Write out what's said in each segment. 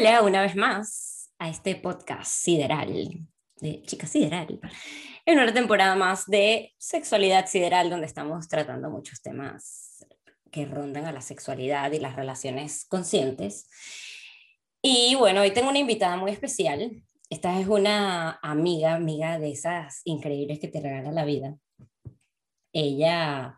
Hola, una vez más a este podcast sideral de Chica Sideral. En una temporada más de sexualidad sideral, donde estamos tratando muchos temas que rondan a la sexualidad y las relaciones conscientes. Y bueno, hoy tengo una invitada muy especial. Esta es una amiga, amiga de esas increíbles que te regala la vida. Ella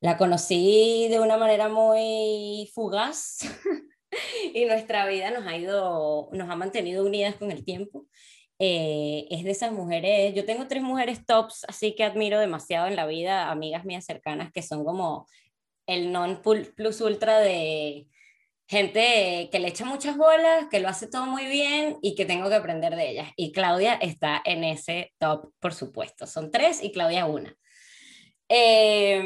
la conocí de una manera muy fugaz y nuestra vida nos ha ido, nos ha mantenido unidas con el tiempo. Eh, es de esas mujeres, yo tengo tres mujeres tops, así que admiro demasiado en la vida, amigas mías cercanas que son como el non plus ultra de gente que le echa muchas bolas, que lo hace todo muy bien y que tengo que aprender de ellas. Y Claudia está en ese top, por supuesto. Son tres y Claudia una. Eh,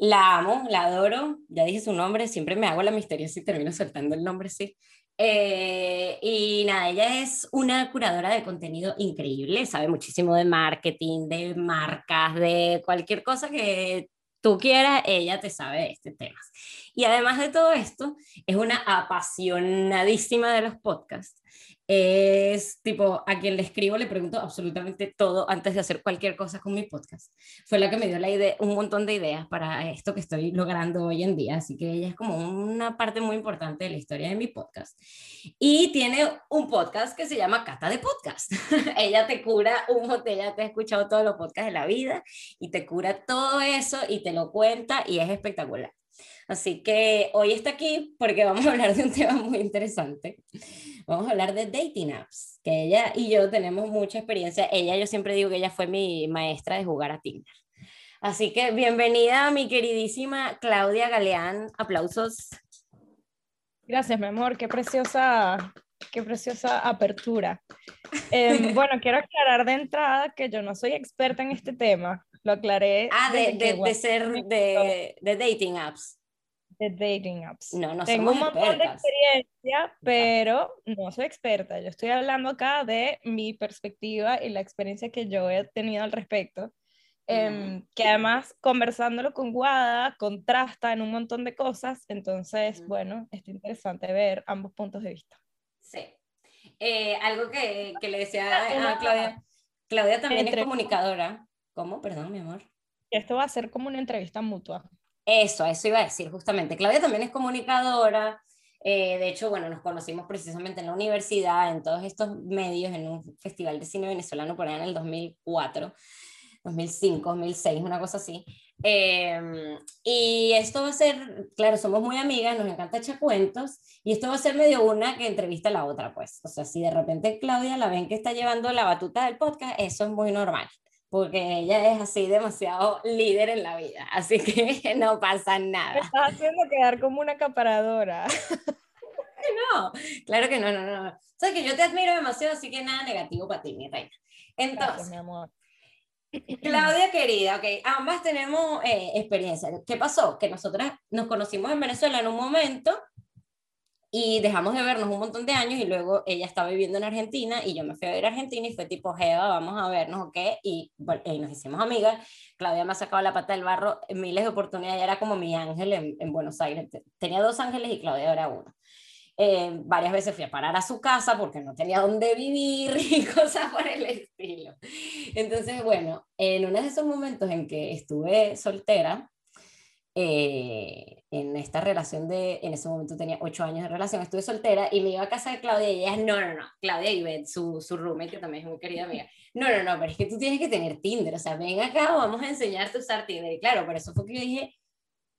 la amo, la adoro, ya dije su nombre, siempre me hago la misteriosa y termino soltando el nombre, sí. Eh, y nada, ella es una curadora de contenido increíble, sabe muchísimo de marketing, de marcas, de cualquier cosa que tú quieras, ella te sabe de este tema. Y además de todo esto, es una apasionadísima de los podcasts es tipo, a quien le escribo le pregunto absolutamente todo antes de hacer cualquier cosa con mi podcast. Fue la que me dio la idea, un montón de ideas para esto que estoy logrando hoy en día, así que ella es como una parte muy importante de la historia de mi podcast. Y tiene un podcast que se llama Cata de Podcast. ella te cura un ella te ha escuchado todos los podcasts de la vida y te cura todo eso y te lo cuenta y es espectacular. Así que hoy está aquí porque vamos a hablar de un tema muy interesante vamos a hablar de dating apps, que ella y yo tenemos mucha experiencia. Ella, yo siempre digo que ella fue mi maestra de jugar a Tinder. Así que bienvenida mi queridísima Claudia Galeán. Aplausos. Gracias, mi amor. Qué preciosa, qué preciosa apertura. Em, bueno, quiero aclarar de entrada que yo no soy experta en este tema. Lo aclaré. Ah, de, de, ser de, de dating apps de dating apps. No, no Tengo un montón de experiencia, pero no soy experta. Yo estoy hablando acá de mi perspectiva y la experiencia que yo he tenido al respecto. Em, que además conversándolo con Guada contrasta en un montón de cosas, entonces, bueno, es interesante ver ambos puntos de vista. Sí. Eh, algo que, que, le decía a Claudia, Claudia también es comunicadora. ¿Cómo? Perdón, mi amor. Esto va a ser como una entrevista mutua. Eso, eso iba a decir justamente. Claudia también es comunicadora. Eh, de hecho, bueno, nos conocimos precisamente en la universidad, en todos estos medios, en un festival de cine venezolano por allá en el 2004, 2005, 2006, una cosa así. Em, y esto va a ser, claro, somos muy amigas, nos encanta echar cuentos, y esto va a ser medio una que entrevista a la otra, pues. O sea, si de repente Claudia la ven que está llevando la batuta del podcast, eso es muy normal porque ella es así demasiado líder en la vida, así que no pasa nada. Me estás haciendo quedar como una acaparadora. no, claro que no, no, no. O sea, que yo te admiro demasiado, así que nada negativo para ti, mi reina. Entonces, mi amor. Claudia querida, ok, ambas tenemos eh, experiencia. ¿Qué pasó? Que nosotras nos conocimos en Venezuela en un momento y dejamos de vernos un montón de años y luego ella estaba viviendo en Argentina y yo me fui a ver a Argentina y fue tipo, Jeva, vamos a vernos, ¿ok? Y, bueno, y nos hicimos amigas. Claudia me ha sacado la pata del barro miles de oportunidades, era como mi ángel en, en Buenos Aires. Tenía dos ángeles y Claudia era uno. Eh, varias veces fui a parar a su casa porque no tenía dónde vivir y cosas por el estilo. Entonces, bueno, en uno de esos momentos en que estuve soltera, eh, en esta relación de, en ese momento tenía ocho años de relación, estuve soltera y me iba a casa de Claudia y ella, no, no, no, Claudia Ivette, su, su roommate, que también es muy querida amiga, no, no, no, pero es que tú tienes que tener Tinder, o sea, ven acá, vamos a enseñarte a usar Tinder. Y claro, por eso fue que yo dije,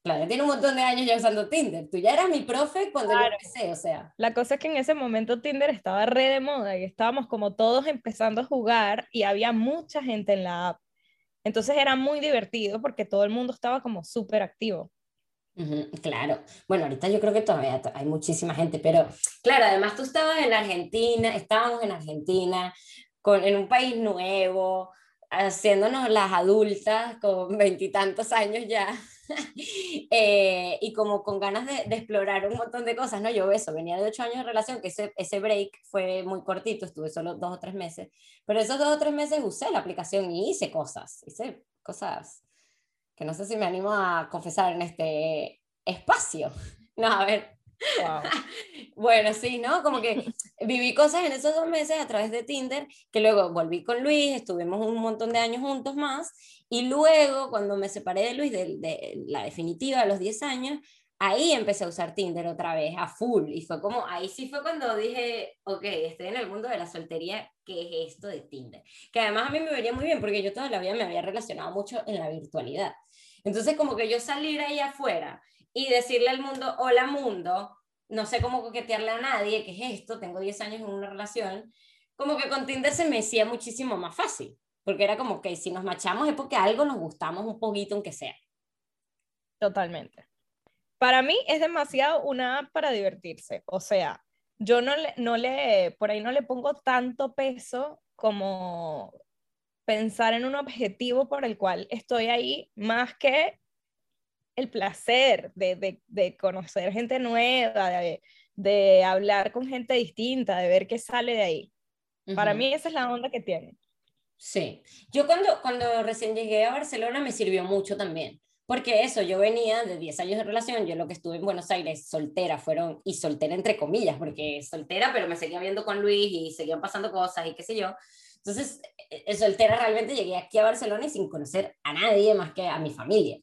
Claudia tiene un montón de años ya usando Tinder, tú ya eras mi profe cuando yo empecé, o sea. La cosa es que en ese momento Tinder estaba re de moda y estábamos como todos empezando a jugar y había mucha gente en la app. Entonces era muy divertido porque todo el mundo estaba como súper activo. Claro. Bueno, ahorita yo creo que todavía hay muchísima gente, pero claro, además tú estabas en Argentina, estábamos en Argentina, con, en un país nuevo, haciéndonos las adultas con veintitantos años ya. Eh, y como con ganas de, de, explorar un montón de cosas, ¿no? Yo eso, venía de ocho años de relación, que ese, ese break fue muy cortito, estuve solo dos o tres meses, pero esos dos o tres meses usé la aplicación y hice cosas, hice cosas que no sé si me animo a confesar en este espacio. No, a ver, bueno, sí, ¿no? Como que viví cosas en esos dos meses a través de Tinder, que luego volví con Luis, estuvimos un montón de años juntos más, y luego cuando me separé de Luis, de, de la definitiva, a los 10 años, ahí empecé a usar Tinder otra vez, a full, y fue como, ahí sí fue cuando dije, ok, estoy en el mundo de la soltería, ¿qué es esto de Tinder? Que además a mí me vería muy bien, porque yo toda la vida me había relacionado mucho en la virtualidad. Entonces, como que yo salir ahí afuera y decirle al mundo, hola mundo, no sé cómo coquetearle a nadie, ¿qué es esto? Tengo 10 años en una relación, como que con Tinder se me hacía muchísimo más fácil, porque era como que si nos machamos es porque algo nos gustamos un poquito, aunque sea. Totalmente para mí es demasiado una app para divertirse. O sea, yo no le, no le, por ahí no le pongo tanto peso como pensar en un objetivo por el cual estoy ahí, más que el placer de, de, conocer gente nueva, de, de, hablar con gente distinta, de ver qué sale de ahí. Para mí esa es la onda que tiene. Sí, yo cuando, cuando recién llegué a Barcelona me sirvió mucho también, porque eso, yo venía de 10 años de relación, yo lo que estuve en Buenos Aires soltera fueron, y soltera entre comillas, porque soltera, pero me seguía viendo con Luis y seguían pasando cosas y qué sé yo. Entonces, eh, eh, soltera realmente llegué aquí a Barcelona y sin conocer a nadie más que a mi familia.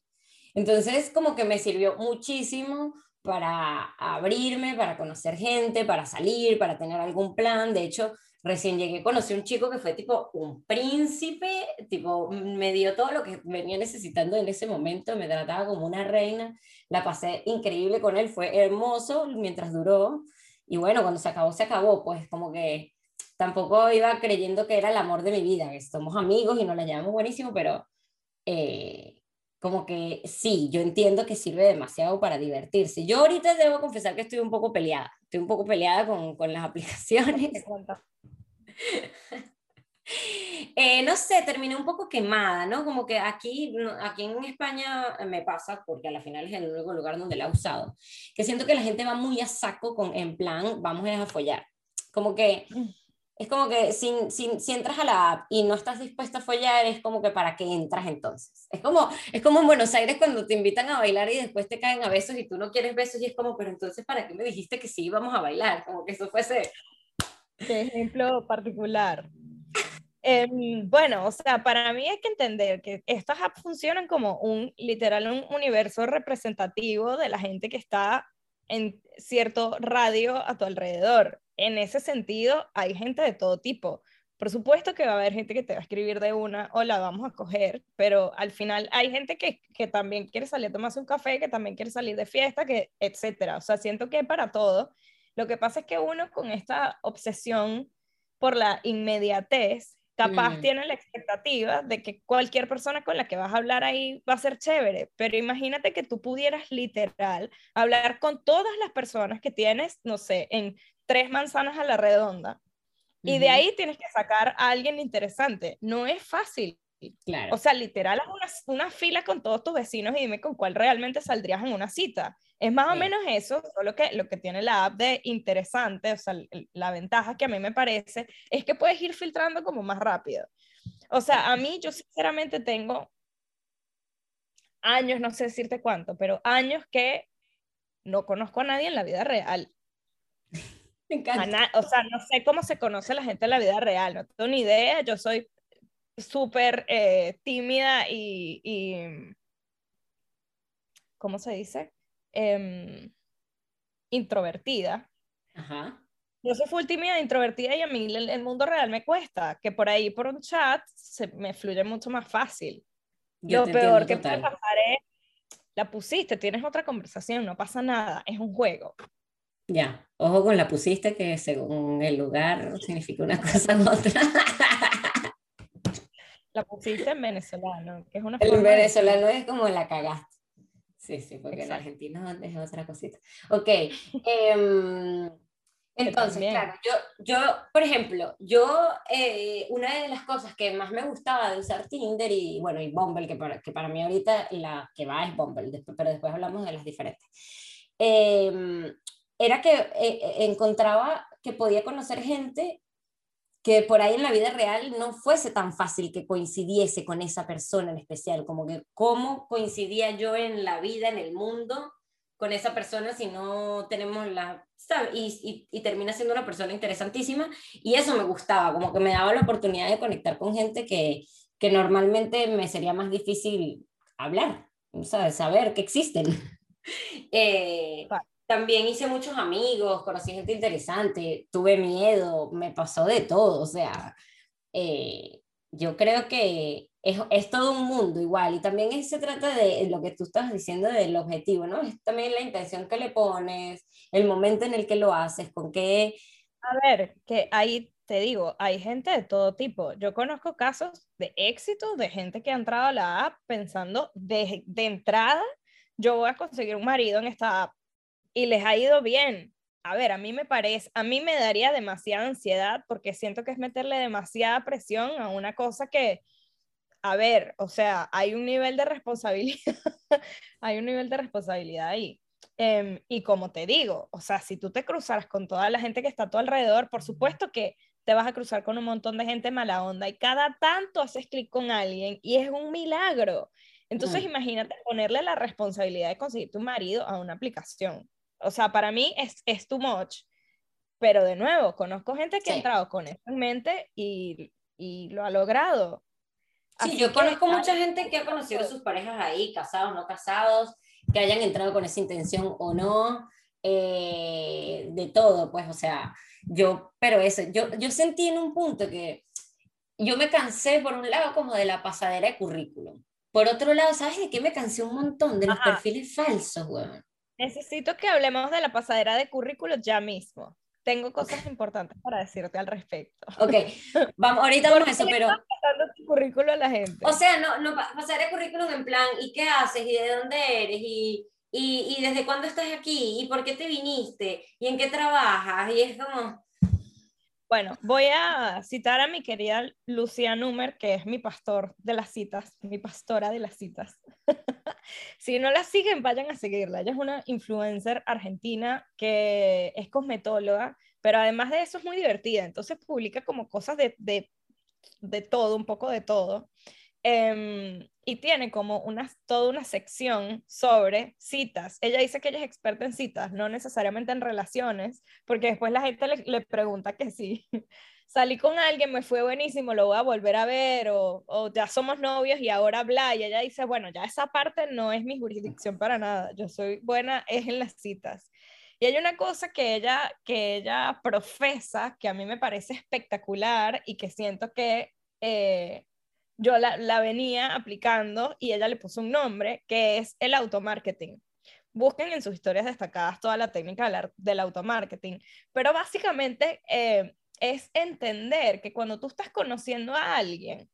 Entonces, como que me sirvió muchísimo para abrirme, para conocer gente, para salir, para tener algún plan. De hecho, recién llegué, conocí a un chico que fue tipo un príncipe, tipo me dio todo lo que venía necesitando en ese momento, me trataba como una reina, la pasé increíble con él, fue hermoso mientras duró y bueno, cuando se acabó, se acabó, pues como que tampoco iba creyendo que era el amor de mi vida, que somos amigos y nos la llevamos buenísimo, pero eh, como que sí, yo entiendo que sirve demasiado para divertirse. Yo ahorita debo confesar que estoy un poco peleada, estoy un poco peleada con, con las aplicaciones. Eh, no sé, terminé un poco quemada, ¿no? Como que aquí, aquí en España me pasa, porque a la final es el único lugar donde la he usado, que siento que la gente va muy a saco con, en plan, vamos a follar. Como que, mm. Es como que si, si, si, entras a la app y no estás dispuesta a follar, es como que para qué entras entonces. Es como, es como en Buenos Aires cuando te invitan a bailar y después te caen a besos y tú no quieres besos y es como, pero entonces, ¿para qué me dijiste que sí íbamos a bailar? Como que eso fuese Qué ejemplo particular. Em, bueno, o sea, para mí hay que entender que estas apps funcionan como un literal un universo representativo de la gente que está en cierto radio a tu alrededor. En ese sentido, hay gente de todo tipo. Por supuesto que va a haber gente que te va a escribir de una, hola, vamos a coger, pero al final hay gente que, que también quiere salir a tomarse un café, que también quiere salir de fiesta, que etcétera. O sea, siento que para todo lo que pasa es que uno con esta obsesión por la inmediatez, capaz mm. tiene la expectativa de que cualquier persona con la que vas a hablar ahí va a ser chévere, pero imagínate que tú pudieras literal hablar con todas las personas que tienes, no sé, en tres manzanas a la redonda, y de ahí tienes que sacar a alguien interesante. No es fácil. Claro. O sea, literal, haz una, una, fila con todos tus vecinos y dime con cuál realmente saldrías en una cita. Es más o menos eso, solo que lo que tiene la app de interesante, o sea, la ventaja que a mí me parece es que puedes ir filtrando como más rápido. O sea, a mí yo sinceramente tengo años, no sé decirte cuánto, pero años que no conozco a nadie en la vida real. Me encanta. o sea, no sé cómo se conoce la gente en la vida real, no tengo ni idea, yo soy súper eh, tímida y, y, ¿cómo se dice? Em, introvertida. Ajá. Yo soy full tímida, introvertida y a mí el, mundo real me cuesta, que por ahí por un chat se me fluye mucho más fácil. Lo peor que puede pasar es, la pusiste, tienes otra conversación, no pasa nada, es un juego. Ya, ojo con la pusiste que según el lugar significa una cosa u otra. La pusiste en venezolano, que es una El venezolano es como la cagaste. Sí, sí, porque el argentino es otra cosita. Ok. Em, entonces, claro, yo, yo, por ejemplo, yo, eh, una de las cosas que más me gustaba de usar Tinder y, bueno, y Bumble, que para, que para mí ahorita la que va es Bumble, pero después hablamos de las diferentes, em, era que eh, eh, encontraba que podía conocer gente que por ahí en la vida real no fuese tan fácil que coincidiese con esa persona en especial, como que cómo coincidía yo en la vida, en el mundo, con esa persona si no tenemos la, ¿sabes? Y, y, y, termina siendo una persona interesantísima y eso me gustaba, como que me daba la oportunidad de conectar con gente que, que normalmente me sería más difícil hablar, ¿sabes? Saber que existen. eh, también hice muchos amigos, conocí gente interesante, tuve miedo, me pasó de todo, o sea, eh, yo creo que es, es, todo un mundo igual y también se trata de lo que tú estás diciendo del objetivo, ¿no? Es también la intención que le pones, el momento en el que lo haces, con qué... A ver, que ahí te digo, hay gente de todo tipo. Yo conozco casos de éxito de gente que ha entrado a la app pensando de, de entrada, yo voy a conseguir un marido en esta app y les ha ido bien a ver, a mí me parece, a mí me daría demasiada ansiedad porque siento que es meterle demasiada presión a una cosa que, a ver, o sea, hay un nivel de responsabilidad, hay un nivel de responsabilidad ahí. Um, y como te digo, o sea, si tú te cruzaras con toda la gente que está a tu alrededor, por supuesto que te vas a cruzar con un montón de gente mala onda y cada tanto haces clic con alguien y es un milagro. Entonces, mm. imagínate ponerle la responsabilidad de conseguir tu marido a una aplicación. O sea, para mí es, es too much. Pero de nuevo, conozco gente que ha entrado con eso en mente y, y lo ha logrado. Sí, yo conozco mucha gente que ha conocido a sus parejas ahí, casados, no casados, que hayan entrado con esa intención o no, eh, de todo, pues, o sea, yo, pero eso, yo, yo sentí en un punto que yo me cansé, por un lado, como de la pasadera de currículum. Por otro lado, ¿sabes de qué me cansé un montón? De los perfiles falsos, weón. Necesito que hablemos de la pasadera de currículo ya mismo. Tengo cosas importantes para decirte al respecto. Ok, vamos, ahorita vamos a eso, pero... pasando tu currículo a la gente? O sea, no, no, pasaré currículum en plan, ¿y qué haces? ¿Y de dónde eres? ¿Y, y, y desde cuándo estás aquí? ¿Y por qué te viniste? ¿Y en qué trabajas? Y es como... Bueno, voy a citar a mi querida Lucia Numer, que es mi pastor de las citas, mi pastora de las citas. si no la siguen, vayan a seguirla. Ella es una influencer argentina que es cosmetóloga, pero además de eso es muy divertida. Entonces publica como cosas de, de, de todo, un poco de todo. Um, y tiene como una, toda una sección sobre citas. Ella dice que ella es experta en citas, no necesariamente en relaciones, porque después la gente le, le pregunta que sí. Salí con alguien, me fue buenísimo, lo voy a volver a ver, o, o, ya somos novios y ahora bla, y ella dice, bueno, ya esa parte no es mi jurisdicción para nada, yo soy buena, es en las citas. Y hay una cosa que ella, que ella profesa, que a mí me parece espectacular y que siento que eh, yo la, la, venía aplicando y ella le puso un nombre que es el automarketing. Busquen en sus historias destacadas toda la técnica del, del automarketing, pero básicamente eh, es entender que cuando tú estás conociendo a alguien,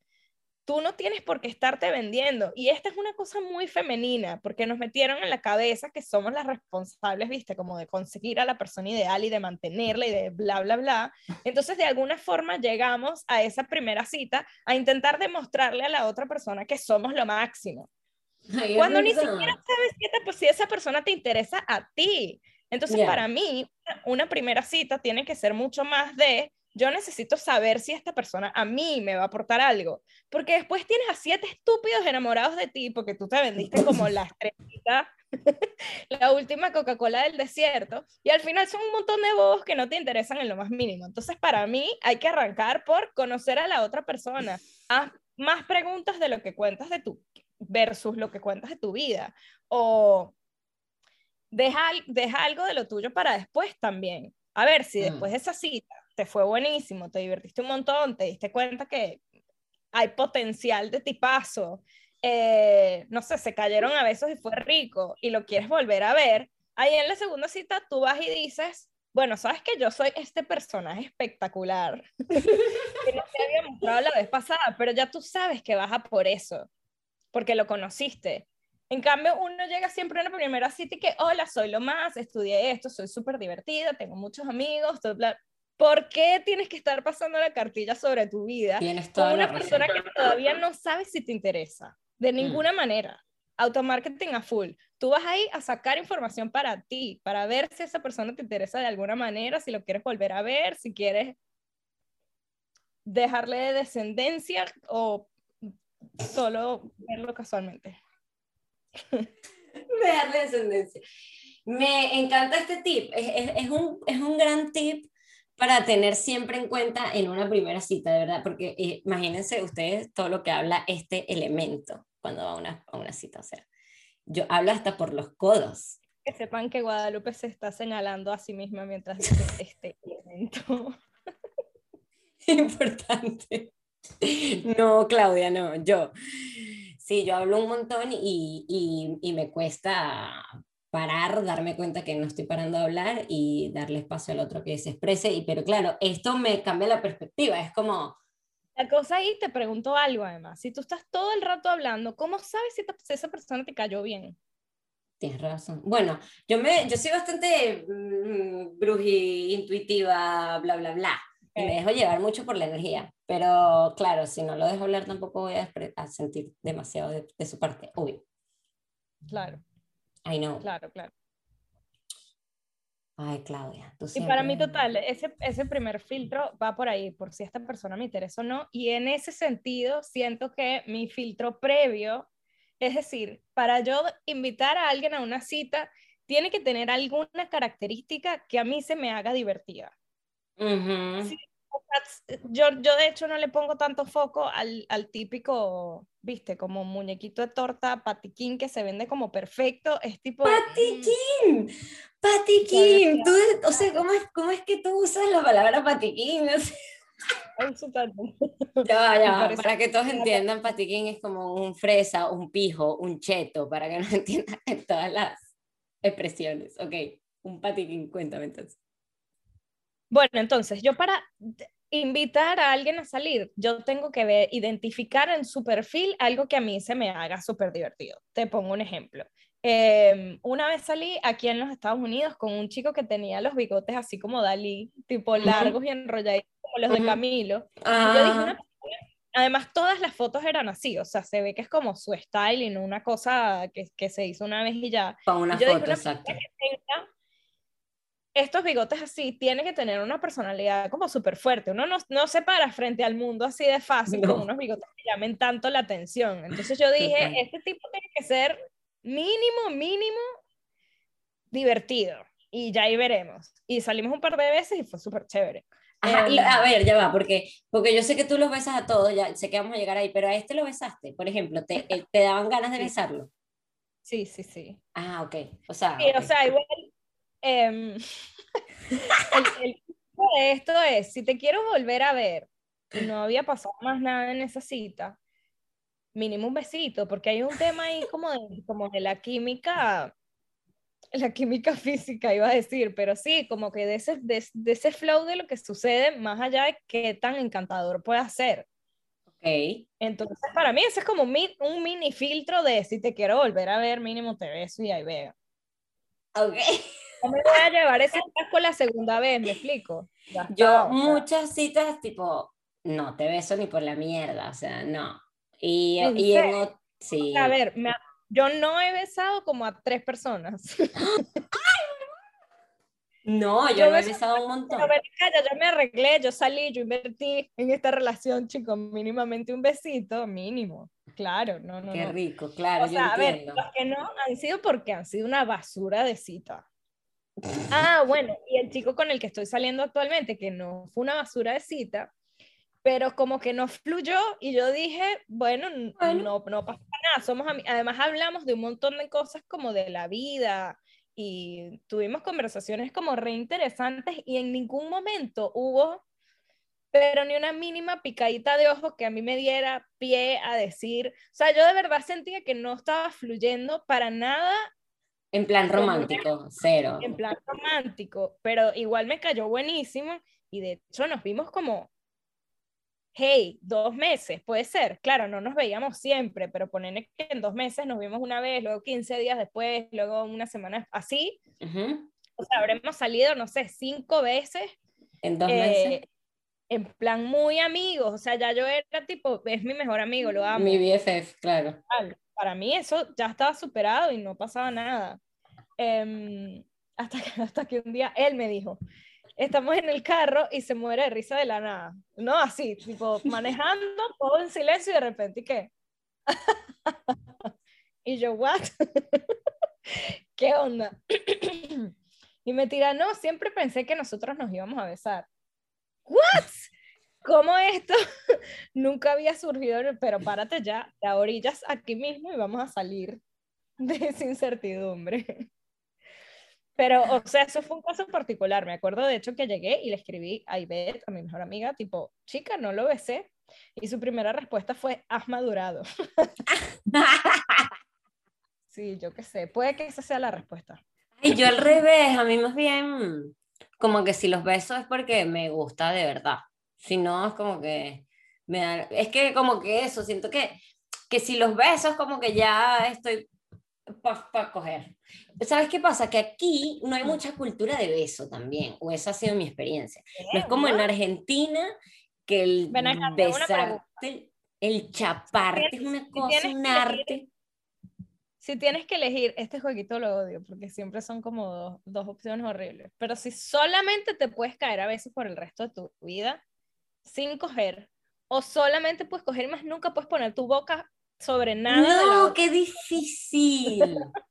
tú no tienes por qué estarte vendiendo. Y esta es una cosa muy femenina, porque nos metieron en la cabeza que somos las responsables, viste, como de conseguir a la persona ideal y de mantenerla y de bla, bla, bla. Entonces, de alguna forma llegamos a esa primera cita a intentar demostrarle a la otra persona que somos lo máximo. Cuando ni siquiera sabes si, pues, si esa persona te interesa a ti. Entonces, yeah. para mí, una primera cita tiene que ser mucho más de yo necesito saber si esta persona a mí me va a aportar algo, porque después tienes a siete estúpidos enamorados de ti, porque tú te vendiste como la estrellita, la última Coca-Cola del desierto, y al final son un montón de bobos que no te interesan en lo más mínimo. Entonces, para mí, hay que arrancar por conocer a la otra persona. Haz más preguntas de lo que cuentas de tu versus lo que cuentas de tu vida, o deja, deja algo de lo tuyo para después también. A ver si después de esa cita te fue buenísimo, te divertiste un montón, te diste cuenta que hay potencial de tipazo, eh, no sé, se cayeron a besos y fue rico y lo quieres volver a ver, ahí en la segunda cita tú vas y dices, bueno, sabes que yo soy este personaje espectacular que no te había mostrado la vez pasada, pero ya tú sabes que vas a por eso, porque lo conociste. En cambio, uno llega siempre a una primera cita y que, hola, soy lo más, estudié esto, soy súper divertida, tengo muchos amigos, todo, bla, ¿Por qué tienes que estar pasando la cartilla sobre tu vida Tienes con una persona que todavía no sabe si te interesa? De mm. ninguna mm. manera. Automarketing a full. Tú vas ahí a sacar información para ti, para ver si esa persona te interesa de alguna manera, si lo quieres volver a ver, si quieres dejarle de descendencia o solo verlo casualmente. dejarle descendencia. Me encanta este tip. Es, es, un, es un gran tip para tener siempre en cuenta en una primera cita, de verdad, porque eh, imagínense ustedes todo lo que habla este elemento cuando va a una, a una cita. O sea, yo hablo hasta por los codos. Que sepan que Guadalupe se está señalando a sí misma mientras dice este elemento. Importante. No, Claudia, no, yo. Sí, yo hablo un montón y, y, y me cuesta parar, darme cuenta que no estoy parando de hablar y darle espacio al otro que se exprese. Y, pero claro, esto me cambia la perspectiva, es como... La cosa ahí, te pregunto algo además, si tú estás todo el rato hablando, ¿cómo sabes si, esa persona te cayó bien? Tienes razón. Bueno, yo, me, yo soy bastante mm, bruji, intuitiva, bla, bla, bla. Y me dejo llevar mucho por la energía. Pero claro, si no lo dejo hablar, tampoco voy a, a sentir demasiado de, de su parte, obvio. Claro. I know. Claro, claro. Ay, Claudia. y para mí, total, ese, ese primer filtro va por ahí, por si esta persona me interesa o no. Y en ese sentido, siento que mi filtro previo, es decir, para yo invitar a alguien a una cita, tiene que tener alguna característica que a mí se me haga divertida. Yo, yo de hecho no le pongo tanto foco al, al típico viste, como muñequito de torta, patiquín que se vende como perfecto, es tipo... ¡Patiquín! ¡Patiquín! Tú, o sea, ¿cómo es, ¿cómo es que tú usas la palabra patiquín? Ya para que todos entiendan, patiquín es como un fresa, un pijo, un cheto, para que no entiendan todas las expresiones. Ok, un patiquín, cuéntame entonces. Bueno, entonces, yo para invitar a alguien a salir, yo tengo que ver, identificar en su perfil algo que a mí se me haga súper divertido. Te pongo un ejemplo. Em, una vez salí aquí en los Estados Unidos con un chico que tenía los bigotes así como Dalí, tipo largos y enrolladitos como los de Camilo. Ah. además, todas las fotos eran así, o sea, se ve que es como su style y no una cosa que, que se hizo una vez y ya. Para una foto, exacto estos bigotes así tienen que tener una personalidad como súper fuerte. Uno no, no, se para frente al mundo así de fácil con unos bigotes que llamen tanto la atención. Entonces yo dije, este tipo tiene que ser mínimo, mínimo divertido. Y ya ahí veremos. Y salimos un par de veces y fue súper chévere. Em, a ver, ya va, porque, porque yo sé que tú los besas a todos, ya sé que vamos a llegar ahí, pero a este lo besaste, por ejemplo, ¿te, eh, te daban ganas de besarlo? Sí, sí, sí. Ah, ok. O sea, o sea igual Em, el, de esto es, si te quiero volver a ver y no había pasado más nada en esa cita, mínimo un besito, porque hay un tema ahí como de, como de la química, la química física iba a decir, pero sí, como que de ese, de, ese flow de lo que sucede, más allá de qué tan encantador puede ser. Okay. Entonces, para mí ese es como un, un mini filtro de si te quiero volver a ver, mínimo te beso y ahí veo. Ok. No me voy a llevar ese casco la segunda vez, ¿me explico? Yo muchas citas tipo, no, te beso ni por la mierda, o sea, no. Y, y sí. A ver, yo no he besado como a tres personas. No, yo, he besado un montón. Pero, yo me arreglé, yo salí, yo invertí en esta relación, chicos, mínimamente un besito, mínimo. Claro, no, no. Qué rico, claro. O sea, a ver, los que no han sido porque han sido una basura de cita. Ah, bueno, y el chico con el que estoy saliendo actualmente, que no fue una basura de cita, pero como que no fluyó y yo dije, bueno, no, no pasa nada, somos además hablamos de un montón de cosas como de la vida y tuvimos conversaciones como re interesantes y en ningún momento hubo, pero ni una mínima picadita de ojos que a mí me diera pie a decir, o sea, yo de verdad sentía que no estaba fluyendo para nada en plan romántico, cero. En plan romántico, pero igual me cayó buenísimo y de hecho nos vimos como, hey, dos meses, puede ser. Claro, no nos veíamos siempre, pero ponen que en dos meses nos vimos una vez, luego 15 días después, luego una semana así. O sea, habremos salido, no sé, cinco veces. En dos meses. Eh, en plan muy amigos, o sea, ya yo era tipo, es mi mejor amigo, lo amo. Mi BFF, claro. Para mí eso ya estaba superado y no pasaba nada. Em, hasta, que, hasta que un día él me dijo, estamos en el carro y se muere de risa de la nada. No, así, tipo, manejando, todo en silencio y de repente, ¿y qué? y yo, ¿what? ¿Qué onda? Y me tira, no, siempre pensé que nosotros nos íbamos a besar. ¿What? ¿Cómo esto nunca había surgido? Pero párate ya, te orillas aquí mismo y vamos a salir de esa incertidumbre. Pero, o sea, eso fue un caso particular. Me acuerdo, de hecho, que llegué y le escribí a Ivette, a mi mejor amiga, tipo, chica, no lo besé. Y su primera respuesta fue, has madurado. sí, yo qué sé, puede que esa sea la respuesta. Y yo al revés, a mí más bien, como que si los beso es porque me gusta de verdad. Si no, es como que me da, es que como que eso, siento que, que si los beso es como que ya estoy para coger. ¿Sabes qué pasa? Que aquí no hay mucha cultura de beso también, o esa ha sido mi experiencia. No es como en Argentina que el besarte, el chaparte es una cosa, un arte. si tienes que elegir, este jueguito lo odio porque siempre son como dos, dos opciones horribles, pero si solamente te puedes caer a veces por el resto de tu vida sin coger, o solamente puedes coger más nunca puedes poner tu boca sobre nada. No, qué difícil.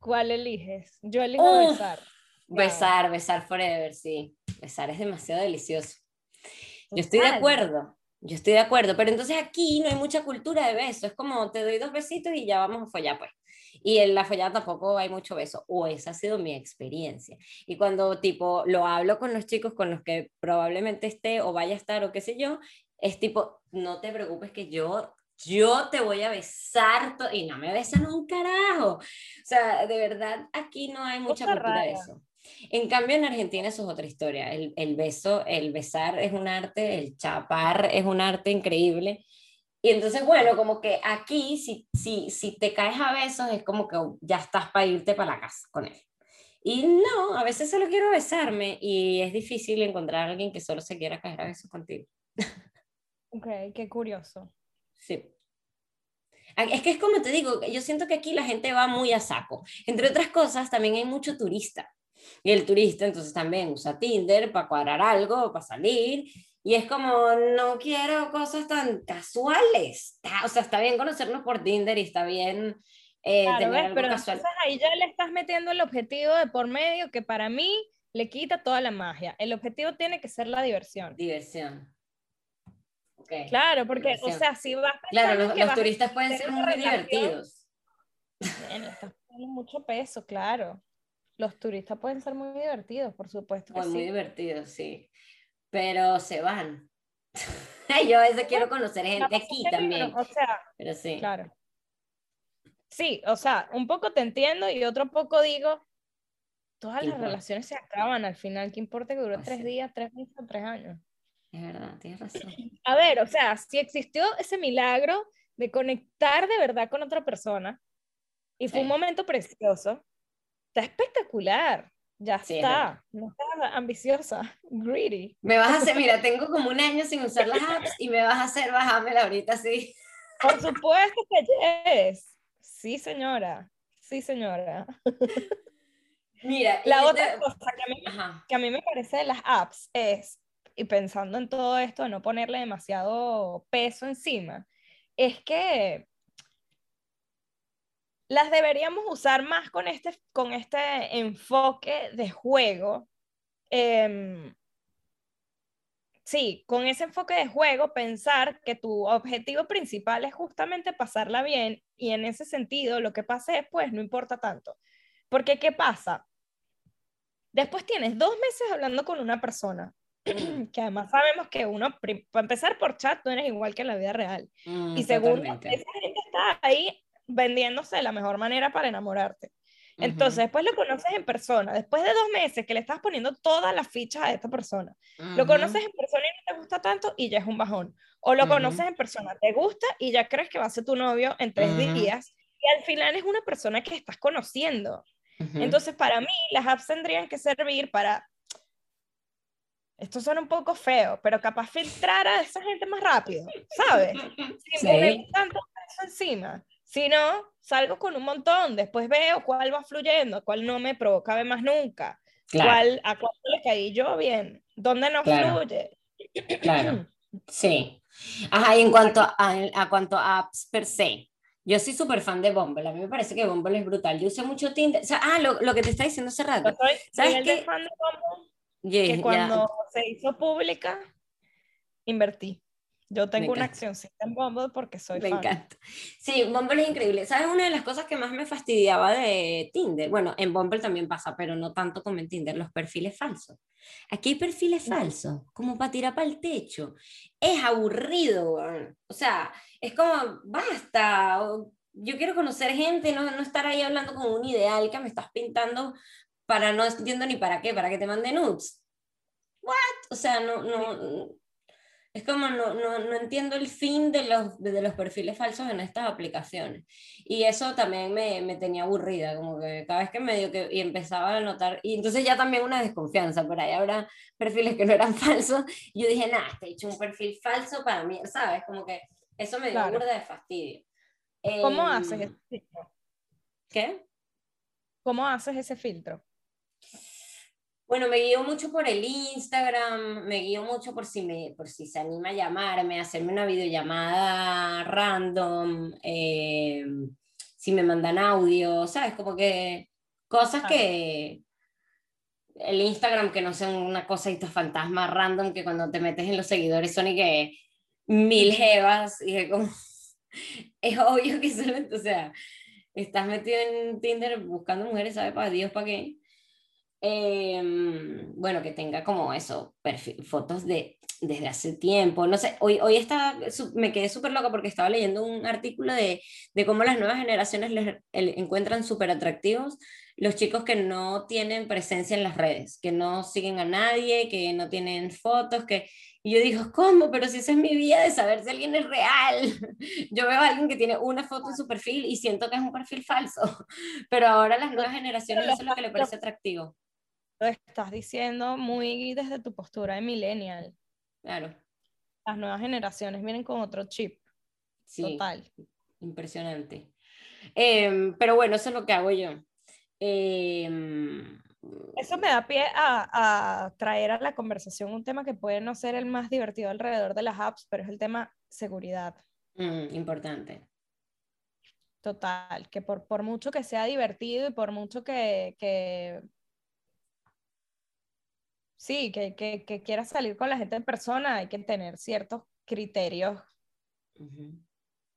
¿Cuál eliges? Yo elijo besar. Besar, besar forever, sí. Besar es demasiado delicioso. Yo estoy de acuerdo, yo estoy de acuerdo, pero entonces aquí no hay mucha cultura de beso, es como te doy dos besitos y ya vamos a follar, pues. Y en la follada tampoco hay mucho beso, o esa ha sido mi experiencia. Y cuando tipo lo hablo con los chicos con los que probablemente esté o vaya a estar o qué sé yo, es tipo, no te preocupes que yo yo te voy a besar y no me besan un carajo. O sea, de verdad, aquí no hay mucha cultura de eso. En cambio, en Argentina eso es otra historia. El, el, beso, el besar es un arte, el chapar es un arte increíble. Y entonces, bueno, como que aquí, si, si, si te caes a besos, es como que ya estás para irte para la casa con él. Y no, a veces solo quiero besarme y es difícil encontrar a alguien que solo se quiera caer a besos contigo. Ok, qué curioso. Sí. Es que es como te digo, yo siento que aquí la gente va muy a saco. Entre otras cosas, también hay mucho turista. Y el turista entonces también usa Tinder para cuadrar algo, para salir. Y es como, no quiero cosas tan casuales. o sea, está bien conocernos por Tinder y está bien eh, tener pero casual. Entonces ahí ya le estás metiendo el objetivo de por medio que para mí le quita toda la magia. El objetivo tiene que ser la diversión. Diversión. Claro, porque, o sea, si vas Claro, los, turistas pueden ser muy divertidos. Bien, estás poniendo mucho peso, claro. Los turistas pueden ser muy divertidos, por supuesto. Que muy, divertidos, sí. Pero se van. Yo a veces quiero conocer gente aquí también. o sea, pero sí. Claro. Sí, o sea, un poco te entiendo y otro poco digo, todas las relaciones se acaban al final. ¿Qué importa que duró pues tres días, tres meses o tres años? Es verdad, tienes razón. A ver, o sea, si existió ese milagro de conectar de verdad con otra persona y fue un momento precioso, está espectacular. Ya está, no estás ambiciosa, greedy. Me vas a hacer, mira, tengo como un año sin usar las apps y me vas a hacer bajármela ahorita, sí. Por supuesto que es. Sí, señora. Sí, señora. Mira, la otra cosa que a, mí, que a mí me parece de las apps es y pensando en todo esto, no ponerle demasiado peso encima, es que las deberíamos usar más con este, con este enfoque de juego. Em, sí, con ese enfoque de juego, pensar que tu objetivo principal es justamente pasarla bien y en ese sentido lo que pase pues no importa tanto. Porque ¿qué pasa? Después tienes dos meses hablando con una persona que además sabemos que uno, para empezar por chat, tú eres igual que en la vida real. Mm, y segundo, esa gente está ahí vendiéndose de la mejor manera para enamorarte. Entonces, después lo conoces en persona, después de dos meses que le estás poniendo todas las fichas a esta persona, lo conoces en persona y no te gusta tanto y ya es un bajón. O lo conoces en persona, te gusta y ya crees que va a ser tu novio en tres días y al final es una persona que estás conociendo. Entonces, para mí, las apps tendrían que servir para esto suena un poco feo, pero capaz filtrar a esa gente más rápido, ¿sabes? Sin poner tanto peso encima. Si no, salgo con un montón, después veo cuál va fluyendo, cuál no me provoca ver más nunca, cuál, a cuál le caí yo bien, dónde no fluye. Claro, sí. Ajá, y en cuanto a, a cuanto a apps per se, Yo soy súper fan de Bumble. A mí me parece que Bumble es brutal. Yo usé mucho Tinder. O sea, ah, lo, lo que te está diciendo hace rato. Yo soy ¿Sabes qué? de fan de Bumble, Yeah, que cuando se hizo pública, invertí. Yo tengo una encanta. accióncita en Bumble porque soy Me fan. encanta. Sí, Bumble es increíble. ¿Sabes? Una de las cosas que más me fastidiaba de Tinder, bueno, en Bumble también pasa, pero no tanto como en Tinder, los perfiles falsos. Aquí hay perfiles falsos, como para tirar para el techo. Es aburrido, o sea, es como, basta, yo quiero conocer gente, no, no estar ahí hablando con un ideal que me estás pintando para no entiendo ni para qué, para que te mande nudes. What? O sea, no, no, es como no, no, no entiendo el fin de los, de los perfiles falsos en estas aplicaciones. Y eso también me, me tenía aburrida, como que cada vez que medio que y empezaba a notar, y entonces ya también una desconfianza, por ahí habrá perfiles que no eran falsos, y yo dije, nada, te he hecho un perfil falso para mí, ¿sabes? Como que eso me dio Claro. burda de fastidio. ¿Cómo Em, haces ese filtro? ¿Qué? ¿Cómo haces ese filtro? Bueno, me guío mucho por el Instagram, me guío mucho por si, me, por si se anima a llamarme, a hacerme una videollamada random, eh, si me mandan audio, ¿sabes? Como que cosas que el Instagram que no sean una cosa estos fantasmas random que cuando te metes en los seguidores son y que mil jevas y que como es obvio que solo, o sea, estás metido en Tinder buscando mujeres, ¿sabes? Para Dios, ¿para qué? Em, bueno, que tenga como eso, perfil- fotos de desde hace tiempo, no sé, hoy, hoy está, me quedé súper loca porque estaba leyendo un artículo de, de cómo las nuevas generaciones les el- encuentran súper atractivos los chicos que no tienen presencia en las redes, que no siguen a nadie, que no tienen fotos, que... Y yo digo, ¿cómo? Pero si esa es mi vida de saber si alguien es real. Yo veo a alguien que tiene una foto en su perfil y siento que es un perfil falso. Pero ahora las nuevas generaciones eso es lo que le parece atractivo. Lo estás diciendo muy desde tu postura de millennial. Claro, Las nuevas generaciones vienen con otro chip. sí, Total. impresionante. Em, pero bueno, eso es lo que hago yo. Em, Eso me da pie a, a traer a la conversación un tema que puede no ser el más divertido alrededor de las apps, pero es el tema seguridad. mm, importante. Total, que por, por mucho que sea divertido y por mucho que, que sí, que, que, que quieras salir con la gente en persona, hay que tener ciertos criterios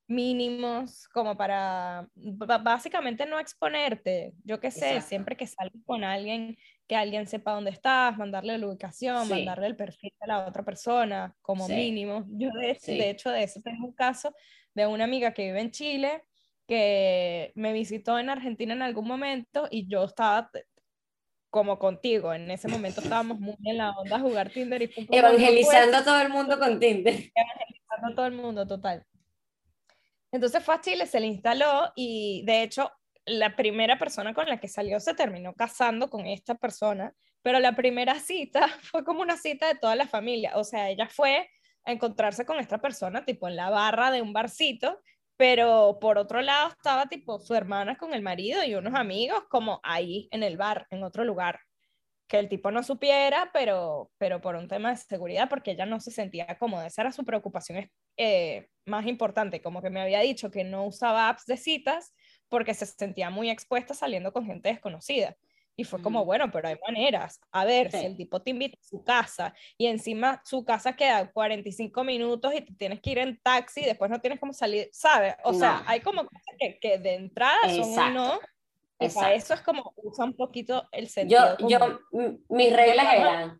mínimos como para básicamente no exponerte. Yo qué sé, Exacto. siempre que salgas con alguien, que alguien sepa dónde estás, mandarle la ubicación, Sí. mandarle el perfil de la otra persona, como Sí. mínimo. Yo de, Sí. de hecho de eso tengo un caso de una amiga que vive en Chile que me visitó en Argentina en algún momento y yo estaba como contigo, en ese momento estábamos muy en la onda a jugar Tinder y Evangelizando a todo el mundo con Tinder. evangelizando a todo el mundo, total. Entonces fue a Chile, se le instaló y de hecho la primera persona con la que salió se terminó casando con esta persona, pero la primera cita fue como una cita de toda la familia, o sea, ella fue a encontrarse con esta persona tipo en la barra de un barcito, pero por otro lado estaba tipo su hermana con el marido y unos amigos como ahí en el bar, en otro lugar que el tipo no supiera, pero, pero por un tema de seguridad, porque ella no se sentía cómoda. Esa era su preocupación eh, más importante, como que me había dicho que no usaba apps de citas porque se sentía muy expuesta saliendo con gente desconocida. Y fue como, Mm. bueno, pero hay maneras. A ver, Sí. si el tipo te invita a su casa y encima su casa queda 45 minutos y te tienes que ir en taxi y después no tienes cómo salir, ¿sabes? O sea, No. hay como cosas que, que de entrada son un Exacto. no. Y para Exacto. eso es como usa un poquito el sentido Yo, yo, común. m- mis reglas eran,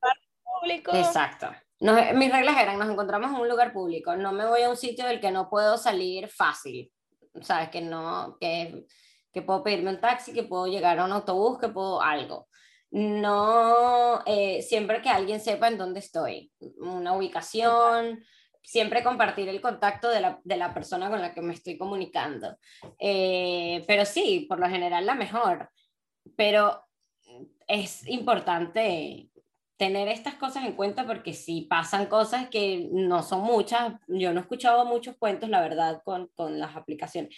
público. exacto. Nos- mis reglas eran, nos encontramos en un lugar público, no me voy a un sitio del que no puedo salir fácil, sabes, que no, que, que puedo pedirme un taxi, que puedo llegar a un autobús, que puedo algo. No, eh, siempre que alguien sepa en dónde estoy, una ubicación, siempre compartir el contacto de la, de la persona con la que me estoy comunicando. Eh, pero sí, por lo general la mejor. Pero es importante tener estas cosas en cuenta porque si pasan cosas que no son muchas, yo no he escuchado muchos cuentos, la verdad, con, con las aplicaciones,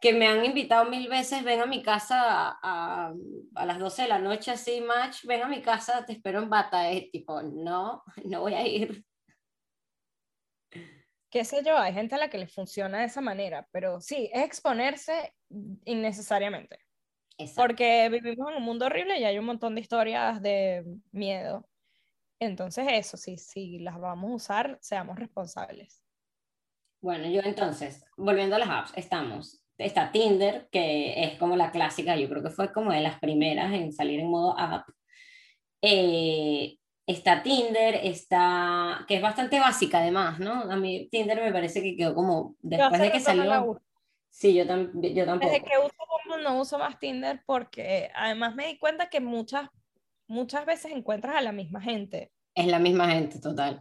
que me han invitado mil veces, ven a mi casa a, a, a las 12 de la noche, así, match, ven a mi casa, te espero en bata, es tipo, no, no voy a ir. Qué sé yo, hay gente a la que le funciona de esa manera, pero sí, es exponerse innecesariamente. Porque vivimos en un mundo horrible y hay un montón de historias de miedo. Entonces eso, sí, si las vamos a usar, seamos responsables. Bueno, yo entonces, volviendo a las apps, estamos, está Tinder, que es como la clásica, yo creo que fue como de las primeras en salir en modo app. Eh, está Tinder, está, que es bastante básica además, ¿no? A mí Tinder me parece que quedó como, después de que salió... Sí, yo, yo tampoco. Desde que uso Bumble no uso más Tinder porque además me di cuenta que muchas, muchas veces encuentras a la misma gente. Es la misma gente, total.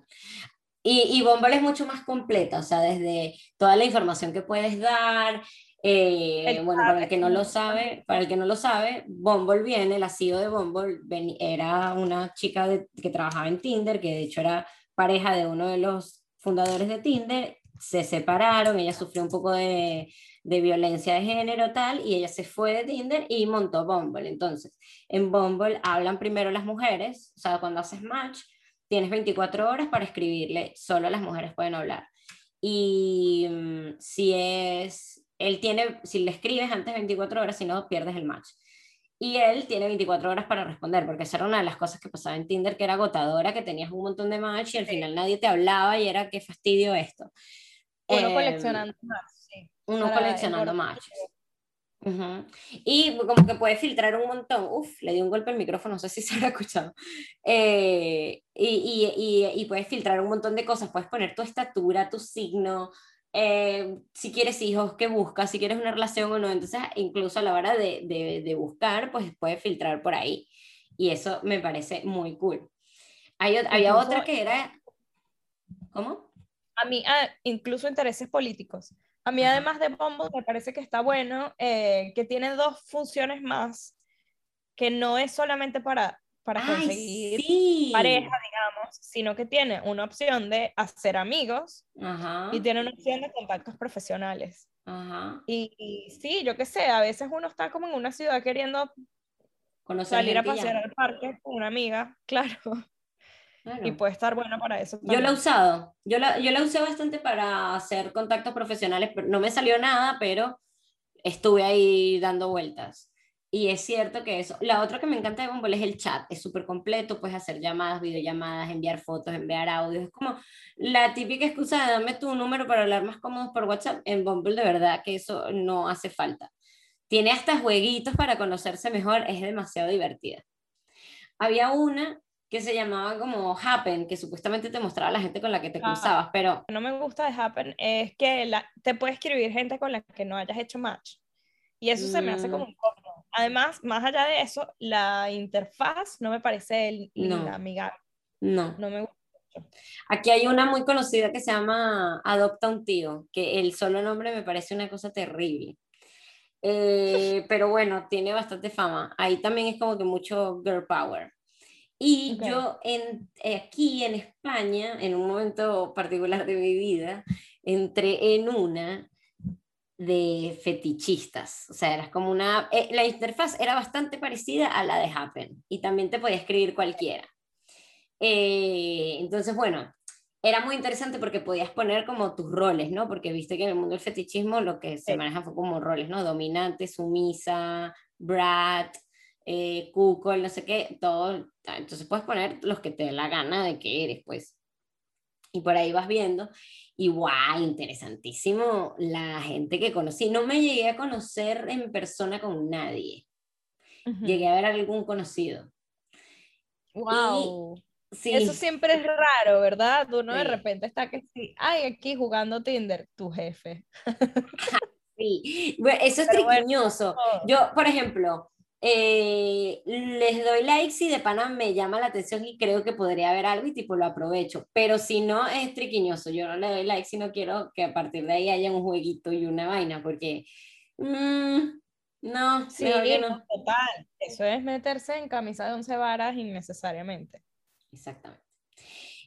Y, y Bumble es mucho más completa, o sea, desde toda la información que puedes dar, eh, bueno, para el que no lo sabe, para el que no lo sabe, Bumble viene, la CEO de Bumble era una chica que trabajaba en Tinder, que de hecho era pareja de uno de los fundadores de Tinder, se separaron, ella sufrió un poco de, de violencia de género tal, y ella se fue de Tinder y montó Bumble. Entonces, en Bumble hablan primero las mujeres, o sea, cuando haces match, tienes 24 horas para escribirle, solo las mujeres pueden hablar. Y mm, si es, él tiene, si le escribes antes de 24 horas, si no, pierdes el match. Y él tiene 24 horas para responder, porque esa era una de las cosas que pasaba en Tinder, que era agotadora, que tenías un montón de match y al final nadie te hablaba y era qué fastidio esto. Uno em, coleccionando match uno coleccionando matches. Y como que puede filtrar un montón. Uf, le di un golpe al micrófono, no sé si se lo ha escuchado. Eh, y, y, y, puedes filtrar un montón de cosas. Puedes poner tu estatura, tu signo, eh, si quieres hijos, qué buscas, si quieres una relación o no. Entonces, incluso a la hora de, de, de buscar, pues puedes filtrar por ahí. Y eso me parece muy cool. Hay, había otra que era... ¿Cómo? A mí, ah, incluso intereses políticos. A mí, además de Bumble, me parece que está bueno, eh, que tiene dos funciones más, que no es solamente para, para conseguir pareja, digamos, sino que tiene una opción de hacer amigos y tiene una opción de contactos profesionales. Y, sí, yo qué sé, a veces uno está como en una ciudad queriendo salir a pasear al parque con una amiga, claro. Y puede estar bueno para eso. Yo lo he usado. Yo la, yo la usé bastante para hacer contactos profesionales. No me salió nada, pero estuve ahí dando vueltas. Y es cierto que eso. La otra que me encanta de Bumble es el chat. Es súper completo. Puedes hacer llamadas, videollamadas, enviar fotos, enviar audios. Es como la típica excusa de dame tu número para hablar más cómodos por WhatsApp. En Bumble, de verdad que eso no hace falta. Tiene hasta jueguitos para conocerse mejor. Es demasiado divertida. Había una que se llamaba como Happen, que supuestamente te mostraba la gente con la que te cruzabas, pero... No me gusta de Happen es que la, te puede escribir gente con la que no hayas hecho match. Y eso se me hace como mm. un Además, más allá de eso, la interfaz no me parece el, no. amigable. No. No me gusta. Aquí hay una muy conocida que se llama Adopta un tío, que el solo nombre me parece una cosa terrible. Eh, pero bueno, tiene bastante fama. Ahí también es como que mucho girl power. Y yo en, eh, aquí en España, en un momento particular de mi vida, entré en una de fetichistas. O sea, era como una... Eh, la interfaz era bastante parecida a la de Happen y también te podía escribir cualquiera. Eh, entonces, bueno, era muy interesante porque podías poner como tus roles, ¿no? Porque viste que en el mundo del fetichismo lo que se maneja fue como roles, ¿no? Dominante, sumisa, brat, eh, no sé qué, todo. Entonces puedes poner los que te dé la gana de que eres, pues. Y por ahí vas viendo. Y guau, interesantísimo la gente que conocí. No me llegué a conocer en persona con nadie. Llegué a ver algún conocido. Wow. Sí. Eso siempre es raro, ¿verdad? Uno de repente está que sí, ay, aquí jugando Tinder, tu jefe. sí, bueno, eso es triquiñoso. Yo, por ejemplo, eh, les doy like si de pana me llama la atención y creo que podría haber algo y tipo lo aprovecho, pero si no es triquiñoso, yo no le doy like si no quiero que a partir de ahí haya un jueguito y una vaina, porque mm, no, sí, no. total, eso es meterse en camisa de once varas innecesariamente. Exactamente.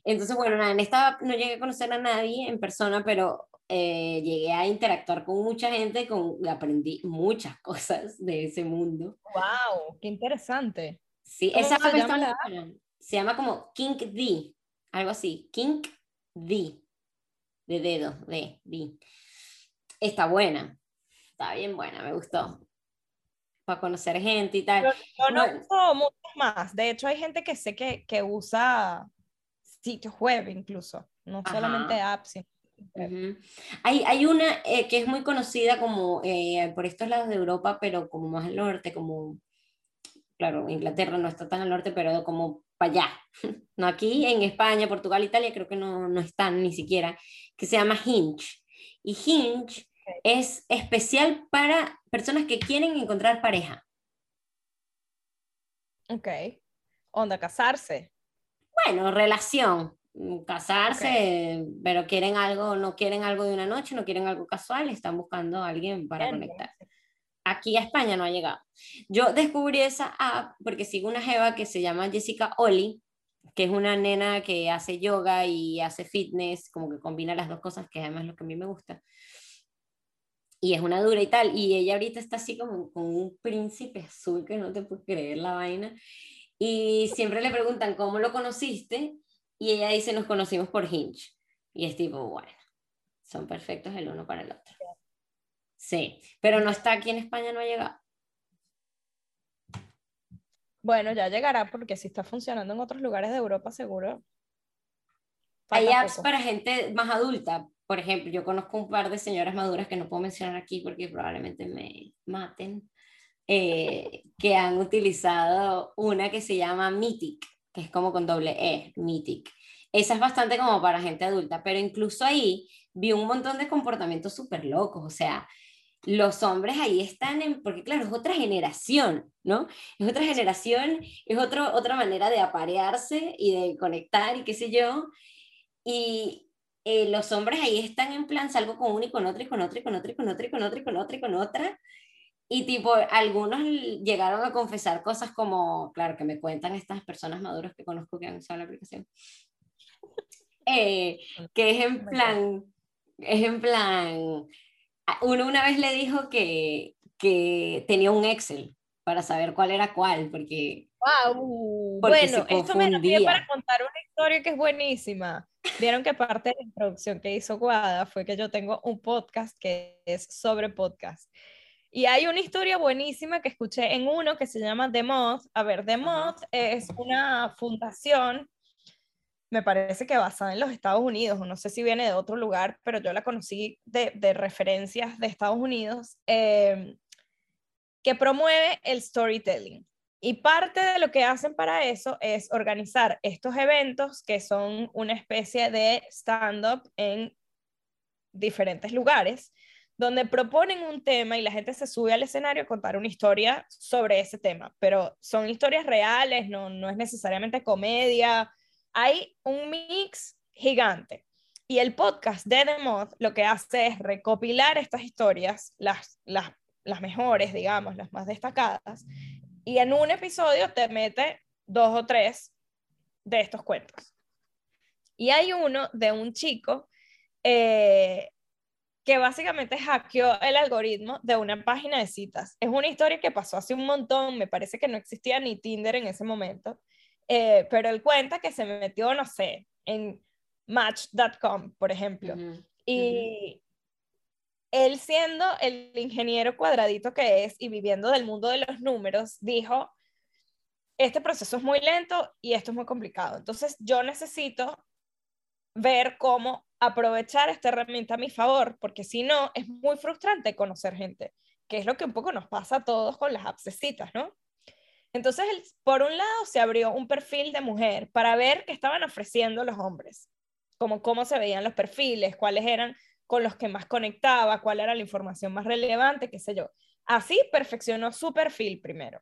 Entonces, bueno, en esta no llegué a conocer a nadie en persona, pero eh, llegué a interactuar con mucha gente, con, aprendí muchas cosas de ese mundo. ¡Wow! ¡Qué interesante! Sí, esa se llama, se llama como Kink D, algo así, Kink D. de dedo, de, di. Está buena, está bien buena, me gustó. Para conocer gente y tal. Yo, no uso muchos más. De hecho, hay gente que sé que, que usa sitios web incluso, no solamente apps. Sino hay, hay, una eh, que es muy conocida como eh, por estos lados de Europa, pero como más al norte, como, claro, Inglaterra no está tan al norte, pero como para allá. No aquí, en España, Portugal, Italia, creo que no, no están ni siquiera, que se llama Hinge. Y Hinge es especial para personas que quieren encontrar pareja. Ok. Onda, casarse. Bueno, relación. Mm, casarse, pero quieren algo, no quieren algo de una noche, no quieren algo casual, están buscando a alguien para conectar. Aquí a España no ha llegado. Yo descubrí esa app porque sigo una jeva que se llama Jessica Oli, que es una nena que hace yoga y hace fitness, como que combina las dos cosas, que además es lo que a mí me gusta. Y es una dura y tal. Y ella ahorita está así como con un príncipe azul que no te puedes creer la vaina. Y siempre le preguntan, ¿cómo lo conociste? Y ella dice, nos conocimos por Hinge. Y es tipo, bueno, son perfectos el uno para el otro. Sí, pero no está aquí en España, no ha llegado. Bueno, ya llegará porque si está funcionando en otros lugares de Europa, seguro. Hay apps para gente más adulta. Por ejemplo, yo conozco un par de señoras maduras que no puedo mencionar aquí porque probablemente me maten, eh, que han utilizado una que se llama Mythic que es como con doble E, Mythic. Esa es bastante como para gente adulta, pero incluso ahí vi un montón de comportamientos súper locos, o sea, los hombres ahí están en, porque claro, es otra generación, ¿no? Es otra generación, es otro, otra manera de aparearse y de conectar y qué sé yo, y eh, los hombres ahí están en plan, salgo con uno y con otro y con otro y con otro y con otro y con otro y con otro y con otra, y tipo, algunos llegaron a confesar cosas como, claro, que me cuentan estas personas maduras que conozco que han usado la aplicación, eh, que es en plan, es en plan, uno una vez le dijo que, que tenía un Excel para saber cuál era cuál, porque... Wow. bueno, esto me da para contar una historia que es buenísima. Vieron que parte de la introducción que hizo Guada fue que yo tengo un podcast que es sobre podcast. Y hay una historia buenísima que escuché en uno que se llama The Moth. A ver, The Moth es una fundación, me parece que basada en los Estados Unidos, no sé si viene de otro lugar, pero yo la conocí de, de referencias de Estados Unidos, em, que promueve el storytelling. Y parte de lo que hacen para eso es organizar estos eventos que son una especie de stand-up en diferentes lugares donde proponen un tema y la gente se sube al escenario a contar una historia sobre ese tema, pero son historias reales, no, no es necesariamente comedia, hay un mix gigante. Y el podcast de The Mod lo que hace es recopilar estas historias, las, las, las mejores, digamos, las más destacadas, y en un episodio te mete dos o tres de estos cuentos. Y hay uno de un chico eh, que básicamente hackeó el algoritmo de una página de citas. Es una historia que pasó hace un montón, me parece que no existía ni Tinder en ese momento, eh, pero él cuenta que se metió, no sé, en match.com, por ejemplo. y él siendo el ingeniero cuadradito que es y viviendo del mundo de los números, dijo, este proceso es muy lento y esto es muy complicado. Entonces yo necesito ver cómo aprovechar esta herramienta a mi favor, porque si no, es muy frustrante conocer gente, que es lo que un poco nos pasa a todos con las abscesitas, ¿no? Entonces, por un lado, se abrió un perfil de mujer para ver qué estaban ofreciendo los hombres, como cómo se veían los perfiles, cuáles eran con los que más conectaba, cuál era la información más relevante, qué sé yo. Así perfeccionó su perfil primero.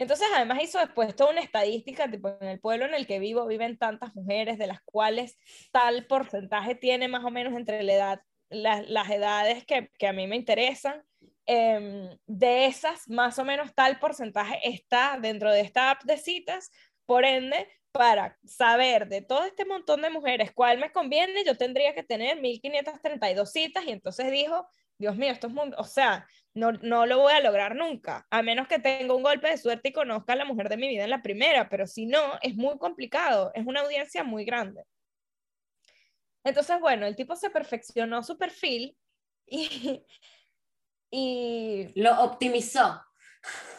Entonces, además hizo después toda una estadística, tipo, en el pueblo en el que vivo viven tantas mujeres, de las cuales tal porcentaje tiene más o menos entre la edad, las edades que, que, a mí me interesan. Em, de esas, más o menos tal porcentaje está dentro de esta app de citas. Por ende, para saber de todo este montón de mujeres cuál me conviene, yo tendría que tener 1532 citas y entonces dijo, Dios mío, esto es muy, o sea, no, no lo voy a lograr nunca, a menos que tenga un golpe de suerte y conozca a la mujer de mi vida en la primera, pero si no, es muy complicado, es una audiencia muy grande. Entonces, bueno, el tipo se perfeccionó su perfil y, y lo optimizó.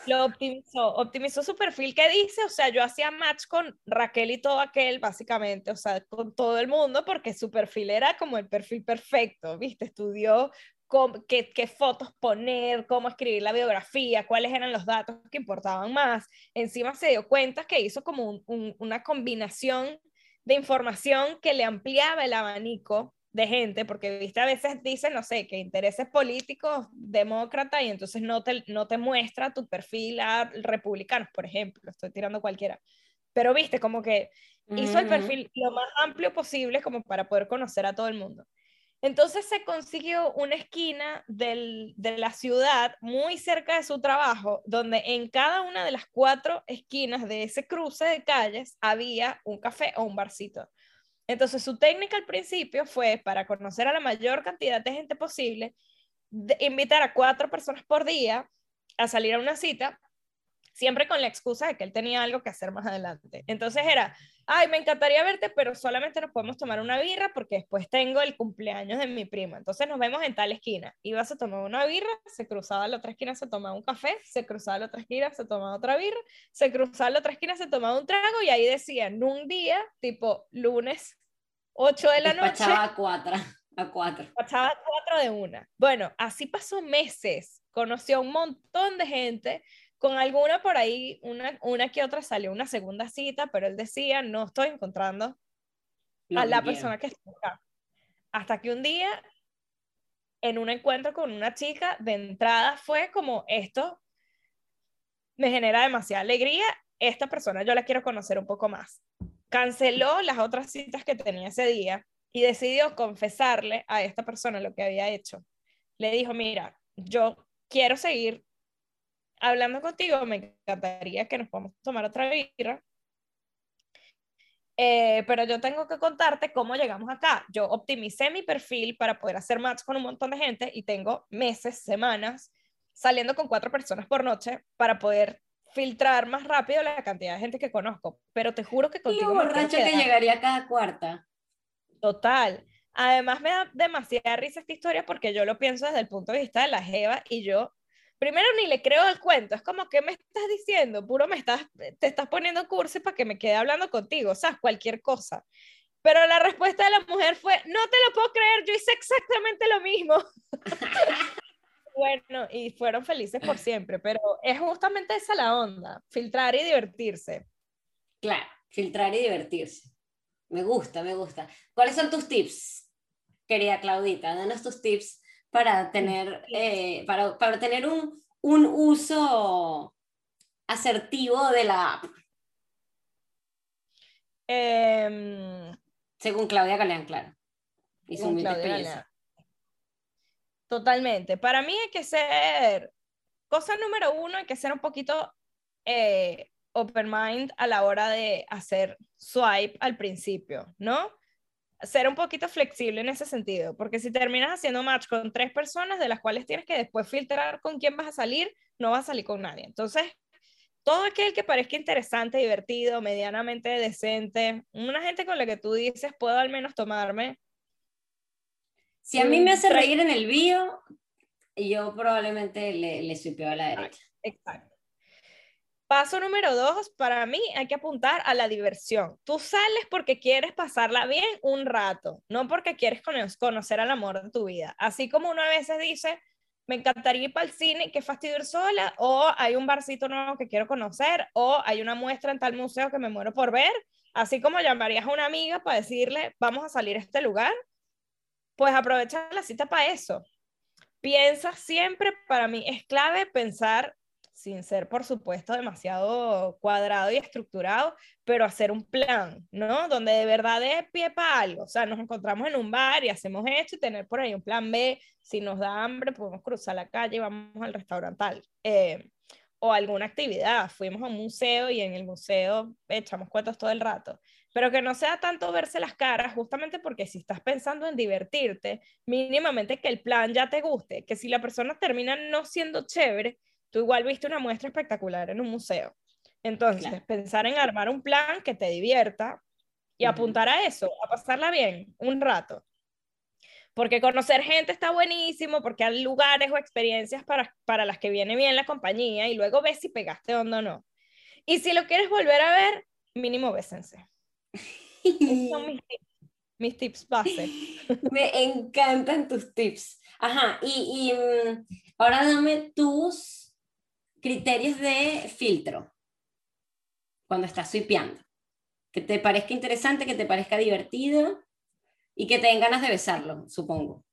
Lo optimizó, optimizó su perfil que dice, o sea, yo hacía match con Raquel y todo aquel, básicamente, o sea, con todo el mundo, porque su perfil era como el perfil perfecto, ¿viste? Estudió cómo, qué, qué, fotos poner, cómo escribir la biografía, cuáles eran los datos que importaban más. Encima se dio cuenta que hizo como un, un, una combinación de información que le ampliaba el abanico de gente, porque viste, a veces dicen, no sé, que intereses políticos, demócrata, y entonces no te, no te muestra tu perfil a republicanos, por ejemplo, estoy tirando cualquiera. Pero viste, como que hizo el perfil lo más amplio posible como para poder conocer a todo el mundo. Entonces se consiguió una esquina de la ciudad muy cerca de su trabajo, donde en cada una de las cuatro esquinas de ese cruce de calles había un café o un barcito. Entonces su técnica al principio fue para conocer a la mayor cantidad de gente posible, invitar a cuatro personas por día a salir a una cita, siempre con la excusa de que él tenía algo que hacer más adelante. Entonces era, ay, me encantaría verte, pero solamente nos podemos tomar una birra porque después tengo el cumpleaños de mi prima. Entonces nos vemos en tal esquina. Ibas a tomar una birra, se cruzaba a la otra esquina, se tomaba un café, se cruzaba a la otra esquina, se tomaba otra birra, se cruzaba a la otra esquina, se tomaba un trago y ahí decían, un día, tipo lunes 8 de la noche. a cuatro, a cuatro. Despachaba a cuatro de una. Bueno, así pasó meses. Conoció a un montón de gente. Con alguna por ahí, una, una que otra salió una segunda cita, pero él decía, no estoy encontrando a la persona que está acá. Hasta que un día, en un encuentro con una chica, de entrada fue como esto me genera demasiada alegría, esta persona yo la quiero conocer un poco más canceló las otras citas que tenía ese día y decidió confesarle a esta persona lo que había hecho. Le dijo, mira, yo quiero seguir hablando contigo, me encantaría que nos podamos tomar otra birra, eh, pero yo tengo que contarte cómo llegamos acá. Yo optimicé mi perfil para poder hacer match con un montón de gente y tengo meses, semanas saliendo con cuatro personas por noche para poder filtrar más rápido la cantidad de gente que conozco, pero te juro que contigo... Borracho que llegaría cada cuarta. Total. Además me da demasiada risa esta historia porque yo lo pienso desde el punto de vista de la Jeva y yo, primero ni le creo el cuento, es como, ¿qué me estás diciendo? Puro me estás, te estás poniendo curso para que me quede hablando contigo, o sea, cualquier cosa. Pero la respuesta de la mujer fue, no te lo puedo creer, yo hice exactamente lo mismo. bueno y fueron felices por siempre, pero es justamente esa la onda, filtrar y divertirse. Claro, filtrar y divertirse. Me gusta, me gusta. ¿Cuáles son tus tips, querida Claudita? Danos tus tips para tener, eh, para, para tener un, un uso asertivo de la app. Em, según Claudia Galeán, claro. Y su Totalmente. Para mí hay que ser, cosa número uno, hay que ser un poquito eh, open mind a la hora de hacer swipe al principio, ¿no? Ser un poquito flexible en ese sentido, porque si terminas haciendo match con tres personas, de las cuales tienes que después filtrar con quién vas a salir, no vas a salir con nadie. Entonces, todo aquel que parezca interesante, divertido, medianamente decente, una gente con la que tú dices, puedo al menos tomarme si a mí me hace reír en el bio, yo probablemente le, le supeo a la derecha. Exacto. Paso número dos, para mí hay que apuntar a la diversión. Tú sales porque quieres pasarla bien un rato, no porque quieres conocer al amor de tu vida. Así como uno a veces dice, me encantaría ir para el cine, qué fastidio ir sola, o hay un barcito nuevo que quiero conocer, o hay una muestra en tal museo que me muero por ver. Así como llamarías a una amiga para decirle, vamos a salir a este lugar, pues aprovecha la cita para eso. Piensa siempre, para mí es clave pensar, sin ser por supuesto demasiado cuadrado y estructurado, pero hacer un plan, ¿no? Donde de verdad de pie para algo. O sea, nos encontramos en un bar y hacemos esto y tener por ahí un plan B. Si nos da hambre, podemos cruzar la calle y vamos al restaurante tal. Eh, o alguna actividad. Fuimos a un museo y en el museo echamos cuentos todo el rato pero que no sea tanto verse las caras, justamente porque si estás pensando en divertirte, mínimamente que el plan ya te guste, que si la persona termina no siendo chévere, tú igual viste una muestra espectacular en un museo. Entonces, pensar en armar un plan que te divierta y apuntar a eso, a pasarla bien un rato. Porque conocer gente está buenísimo, porque hay lugares o experiencias para, para las que viene bien la compañía y luego ves si pegaste onda o no. Y si lo quieres volver a ver, mínimo bésense. son mis tips, mis tips base. Me encantan tus tips. Ajá, y, y mm, ahora dame tus criterios de filtro cuando estás swipeando. Que te parezca interesante, que te parezca divertido y que te den ganas de besarlo, supongo.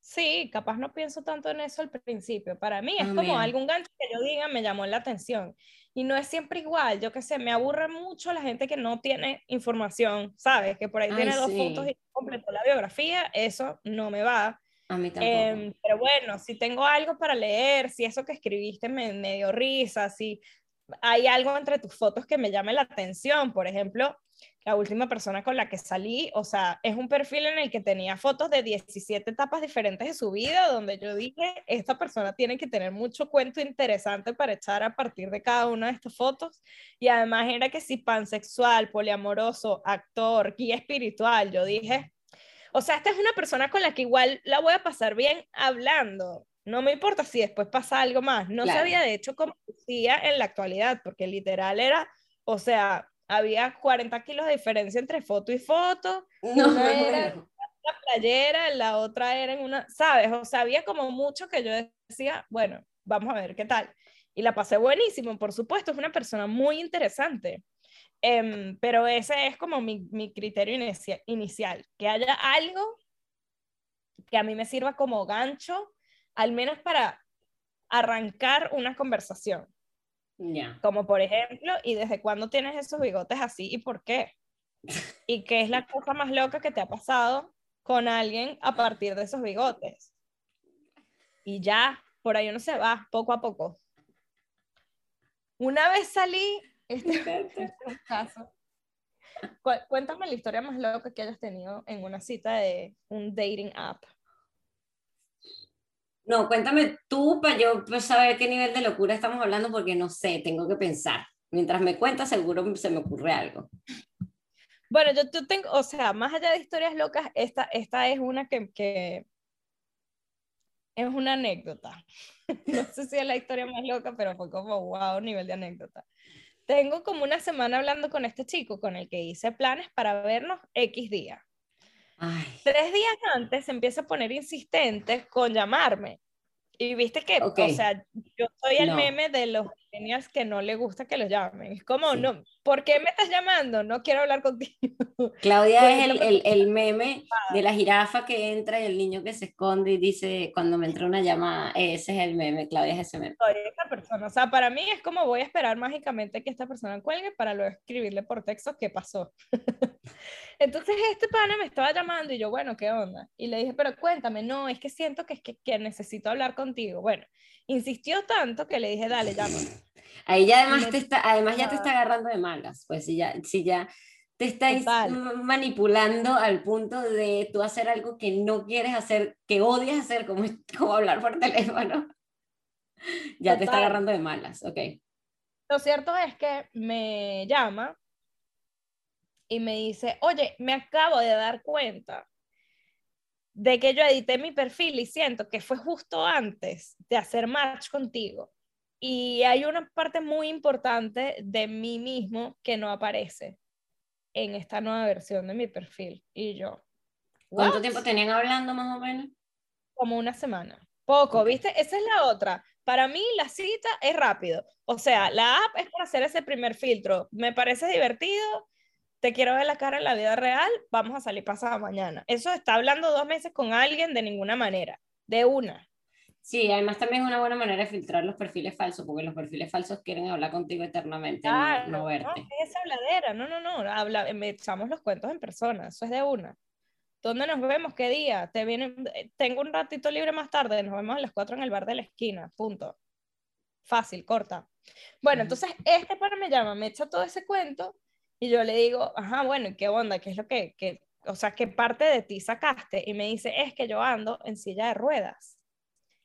Sí, capaz no pienso tanto en eso al principio. Para mí es como algún gancho que yo diga me llamó la atención. Y no es siempre igual, yo qué sé, me aburre mucho la gente que no tiene información, ¿sabes? Que por ahí tiene dos fotos y completó la biografía, eso no me va. A mí tampoco. Em, pero bueno, si tengo algo para leer, si eso que escribiste me, me dio risa, si hay algo entre tus fotos que me llame la atención, por ejemplo, la última persona con la que salí, o sea, es un perfil en el que tenía fotos de 17 etapas diferentes de su vida, donde yo dije, esta persona tiene que tener mucho cuento interesante para echar a partir de cada una de estas fotos. Y además era que si pansexual, poliamoroso, actor, guía espiritual, yo dije, o sea, esta es una persona con la que igual la voy a pasar bien hablando. No me importa si después pasa algo más. No sabía de hecho cómo decía en la actualidad, porque literal era, o sea, había 40 kilos de diferencia entre foto y foto. No, una era en una playera, la otra era en una, ¿sabes? O sea, había como mucho que yo decía, bueno, vamos a ver qué tal. Y la pasé buenísimo, por supuesto, es una persona muy interesante. Em, pero ese es como mi, mi criterio inicial, que haya algo que a mí me sirva como gancho, al menos para arrancar una conversación. Como por ejemplo, ¿y desde cuándo tienes esos bigotes así y por qué? ¿Y qué es la cosa más loca que te ha pasado con alguien a partir de esos bigotes? Y ya, por ahí uno se va, poco a poco. Una vez salí, este, este caso, cuéntame la historia más loca que hayas tenido en una cita de un dating app. No, cuéntame tú para yo pues, saber qué nivel de locura estamos hablando porque no sé, tengo que pensar. Mientras me cuentas seguro se me ocurre algo. Bueno, yo, yo tengo, o sea, más allá de historias locas, esta, esta es una que, que es una anécdota. No sé si es la historia más loca, pero fue como, wow, nivel de anécdota. Tengo como una semana hablando con este chico con el que hice planes para vernos X día. Tres días antes se empieza a poner insistente con llamarme. Y viste que, o sea, yo soy el meme de los genios que no le gusta que los llamen. Es como, no, ¿por qué me estás llamando? No quiero hablar contigo. Claudia es el, el, el, meme de la jirafa que entra y el niño que se esconde y dice, cuando me entra una llamada, ese es el meme, Claudia es ese meme. Soy esa persona, o sea, para mí es como voy a esperar mágicamente que esta persona cuelgue para luego escribirle por texto qué pasó. Entonces este pana me estaba llamando y yo, bueno, ¿qué onda? Y le dije, pero cuéntame, no, es que siento que, es que, que necesito hablar contigo. Bueno, insistió tanto que le dije, dale, llama. Ahí ya además, te está, además ya te está agarrando de malas, pues si ya, si ya te estáis manipulando al punto de tú hacer algo que no quieres hacer, que odias hacer, como, como hablar por teléfono, ya te está agarrando de malas, ok. Lo cierto es que me llama y me dice, oye, me acabo de dar cuenta de que yo edité mi perfil y siento que fue justo antes de hacer match contigo. Y hay una parte muy importante de mí mismo que no aparece en esta nueva versión de mi perfil. Y yo. ¿Cuánto tiempo tenían hablando más o menos? Como una semana. Poco, ¿viste? Esa es la otra. Para mí la cita es rápido. O sea, la app es para hacer ese primer filtro. Me parece divertido, te quiero ver la cara en la vida real, vamos a salir pasado mañana. Eso está hablando dos meses con alguien de ninguna manera, de una. Sí, además también es una buena manera de filtrar los perfiles falsos, porque los perfiles falsos quieren hablar contigo eternamente, no, verte. No, es esa habladera, no, no, no, habla, echamos los cuentos en persona, eso es de una. ¿Dónde nos vemos? ¿Qué día? Te viene, tengo un ratito libre más tarde, nos vemos a las cuatro en el bar de la esquina, punto. Fácil, corta. Bueno, entonces este para me llama, me echa todo ese cuento y yo le digo, ajá, bueno, ¿y qué onda? ¿Qué es lo que, que, o sea, qué parte de ti sacaste? Y me dice, es que yo ando en silla de ruedas.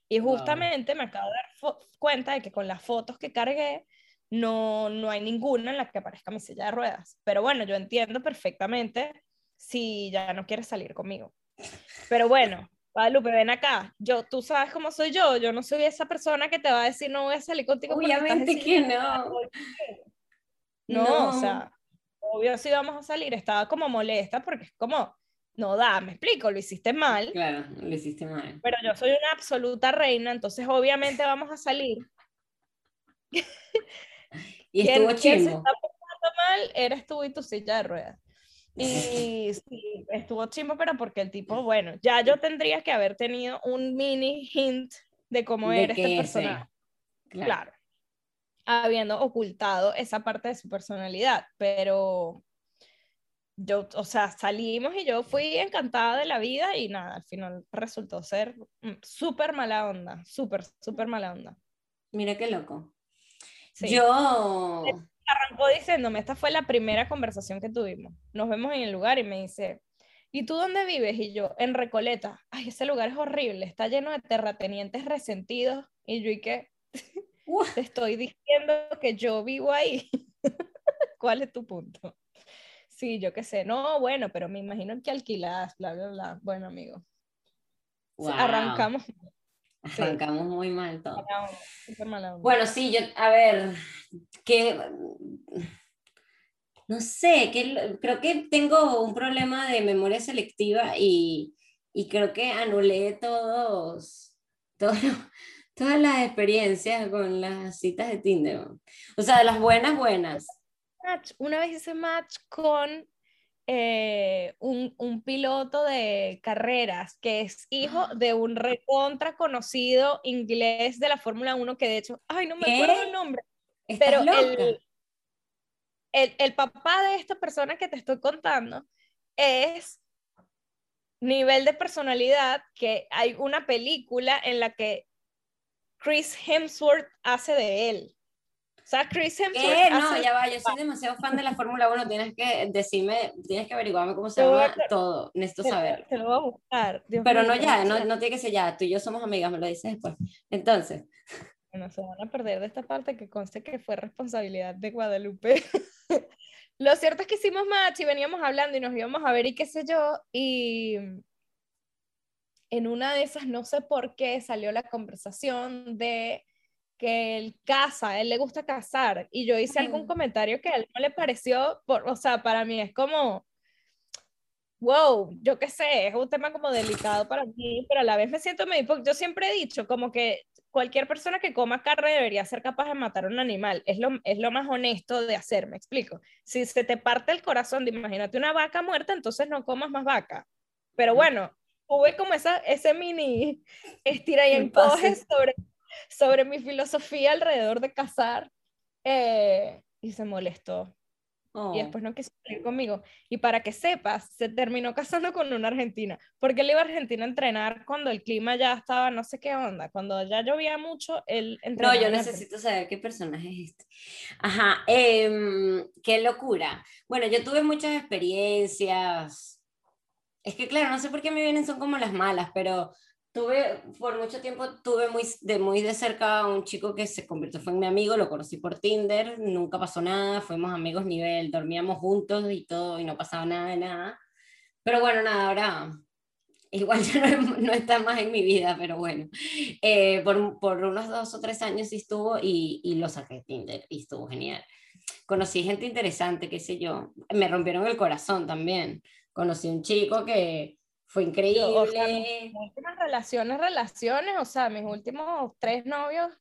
Y justamente me acabo de dar cuenta de que con las fotos que cargué, no, no hay ninguna en la que aparezca mi silla de ruedas. Pero bueno, yo entiendo perfectamente si ya no quieres salir conmigo. Pero bueno, Guadalupe, ven acá. Yo, tú sabes cómo soy yo. Yo no soy esa persona que te va a decir no voy a salir contigo. Obviamente que no. no. o sea, obvio sí vamos a salir. Estaba como molesta porque es como, no da, me explico, lo hiciste mal. Claro, lo hiciste mal. Pero yo soy una absoluta reina, entonces obviamente vamos a salir. y estuvo ¿quién, se está mal eres tú y tu silla de ruedas. Y sí, estuvo chimbo, pero porque el tipo, bueno, ya yo tendría que haber tenido un mini hint de cómo era este personaje. Claro. Habiendo ocultado esa parte de su personalidad, pero yo, o sea, salimos y yo fui encantada de la vida y nada, al final resultó ser súper mala onda, súper, súper mala onda. Mira qué loco. Yo arrancó diciéndome, esta fue la primera conversación que tuvimos. Nos vemos en el lugar y me dice, ¿y tú dónde vives? Y yo, en Recoleta. Ay, ese lugar es horrible, está lleno de terratenientes resentidos. Y yo, ¿y qué? Te estoy diciendo que yo vivo ahí. ¿Cuál es tu punto? Sí, yo qué sé. No, bueno, pero me imagino que alquilas, bla, bla, bla. Bueno, amigo. Arrancamos. Arrancamos muy mal todo. Bueno, sí, yo, a ver, que no sé, que creo que tengo un problema de memoria selectiva y, y creo que anulé todos, todos, todas las experiencias con las citas de Tinder. O sea, de las buenas, buenas. Una vez hice match con eh, un, un, piloto de carreras que es hijo de un recontra conocido inglés de la Fórmula 1 que de hecho, ay, no me acuerdo el nombre, pero el, el, el, papá de esta persona que te estoy contando es nivel de personalidad que hay una película en la que Chris Hemsworth hace de él. O sea, Chris Hemsworth. No, ya va, yo soy demasiado fan de la Fórmula 1. Tienes que decirme, tienes que averiguarme cómo se llama todo. Necesito saber. Te lo voy a buscar. Pero no ya, no, no tiene que ser ya. Tú y yo somos amigas, me lo dices después. Entonces. Bueno, se van a perder de esta parte que conste que fue responsabilidad de Guadalupe. lo cierto es que hicimos match y veníamos hablando y nos íbamos a ver y qué sé yo. Y en una de esas, no sé por qué, salió la conversación de que él casa, a él le gusta casar, y yo hice algún comentario que a él no le pareció, por, o sea, para mí es como, wow, yo qué sé, es un tema como delicado para mí, pero a la vez me siento medio, yo siempre he dicho como que cualquier persona que coma carne debería ser capaz de matar a un animal, es lo, es lo más honesto de hacer, me explico. Si se te parte el corazón, de, imagínate una vaca muerta, entonces no comas más vaca. Pero bueno, tuve como esa, ese mini estira y encoge sobre sobre mi filosofía alrededor de casar eh, y se molestó. Y oh. después no quiso salir conmigo. Y para que sepas, se terminó casando con una argentina. Porque él iba a Argentina a entrenar cuando el clima ya estaba no sé qué onda. Cuando ya llovía mucho, él No, yo necesito saber qué personaje es este. Ajá, em, qué locura. Bueno, yo tuve muchas experiencias. Es que claro, no sé por qué me vienen, son como las malas, pero tuve, por mucho tiempo, tuve muy de, muy de cerca a un chico que se convirtió, fue en mi amigo, lo conocí por Tinder, nunca pasó nada, fuimos amigos nivel, dormíamos juntos y todo, y no pasaba nada de nada. Pero bueno, nada, ahora igual ya no, no está más en mi vida, pero bueno, eh, por, por, unos dos o tres años sí estuvo y, y lo saqué de Tinder y estuvo genial. Conocí gente interesante, qué sé yo, me rompieron el corazón también. Conocí un chico que, fue increíble. O sea, mis últimas relaciones, relaciones, o sea, mis últimos tres novios,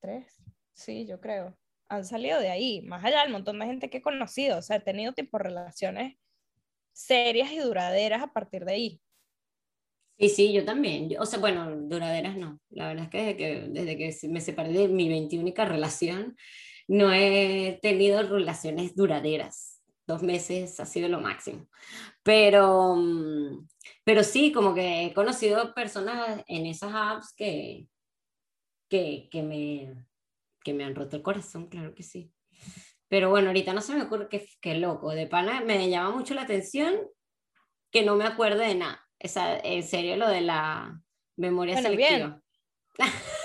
tres, sí, yo creo, han salido de ahí, más allá del montón de gente que he conocido, o sea, he tenido tipo relaciones serias y duraderas a partir de ahí. Sí, sí, yo también. o sea, bueno, duraderas no. La verdad es que desde que, desde que me separé de mi 21 relación, no he tenido relaciones duraderas dos meses ha sido lo máximo. Pero, mm, pero sí, como que he conocido personas en esas apps que, que, que, me, que me han roto el corazón, claro que sí. Pero bueno, ahorita no se me ocurre qué, qué loco. De pana me llama mucho la atención que no me acuerde de nada. Esa, en serio, lo de la memoria selectiva.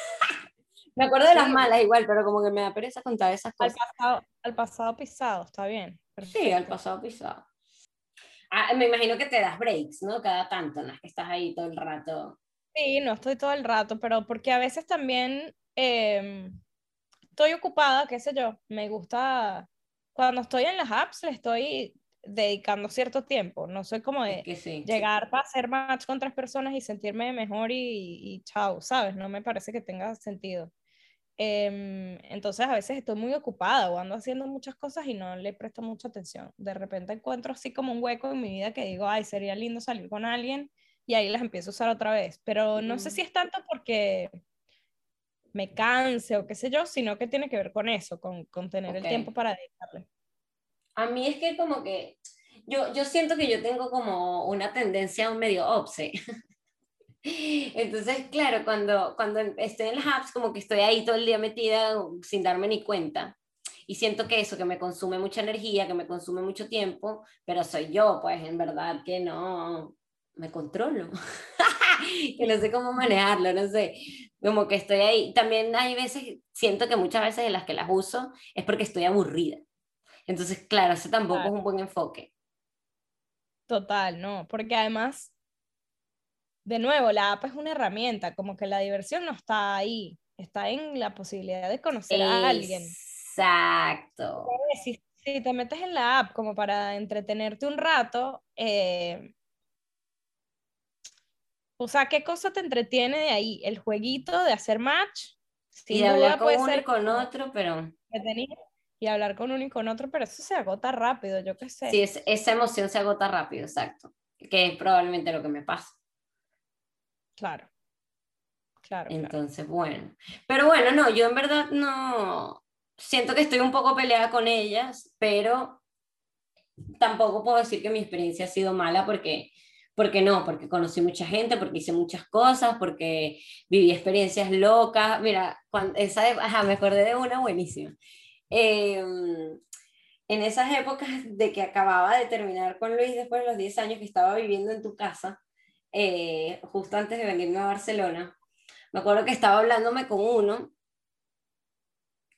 Me acuerdo de las malas igual, pero como que me da pereza contar esas cosas. Al pasado, al pasado pisado, está bien. Sí, al pasado pisado. Ah, me imagino que te das breaks, ¿no? Cada tanto, no es que estás ahí todo el rato. Sí, no estoy todo el rato, pero porque a veces también em, estoy ocupada, qué sé yo, me gusta, cuando estoy en las apps le estoy dedicando cierto tiempo, no soy como de llegar para hacer match con otras personas y sentirme mejor y, y chao, ¿sabes? No me parece que tenga sentido. Em, entonces a veces estoy muy ocupada o ando haciendo muchas cosas y no le presto mucha atención. De repente encuentro así como un hueco en mi vida que digo, ay, sería lindo salir con alguien y ahí las empiezo a usar otra vez. Pero no sé si es tanto porque me canse o qué sé yo, sino que tiene que ver con eso, con, con tener el tiempo para dedicarle. A mí es que como que yo, yo siento que yo tengo como una tendencia a un medio obse. Entonces, claro, cuando, cuando estoy en las apps, como que estoy ahí todo el día metida sin darme ni cuenta. Y siento que eso, que me consume mucha energía, que me consume mucho tiempo, pero soy yo, pues en verdad que no me controlo. que no sé cómo manejarlo, no sé. Como que estoy ahí. También hay veces, siento que muchas veces en las que las uso es porque estoy aburrida. Entonces, claro, ese tampoco es un buen enfoque. Total, no, porque además de nuevo, la app es una herramienta, como que la diversión no está ahí, está en la posibilidad de conocer a alguien. Exacto. Si, te metes en la app como para entretenerte un rato, eh, o sea, ¿qué cosa te entretiene de ahí? El jueguito de hacer match. y de hablar con uno y con otro, pero... Y hablar con uno y con otro, pero eso se agota rápido, yo qué sé. Sí, esa emoción se agota rápido, exacto. Que es probablemente lo que me pasa. Claro. Claro. Entonces, bueno. Pero bueno, no, yo en verdad no. Siento que estoy un poco peleada con ellas, pero tampoco puedo decir que mi experiencia ha sido mala porque, porque no, porque conocí mucha gente, porque hice muchas cosas, porque viví experiencias locas. Mira, cuando, esa, ajá, me acordé de una buenísima. Em, en esas épocas de que acababa de terminar con Luis después de los 10 años que estaba viviendo en tu casa, eh, justo antes de venirme a Barcelona, me acuerdo que estaba hablándome con uno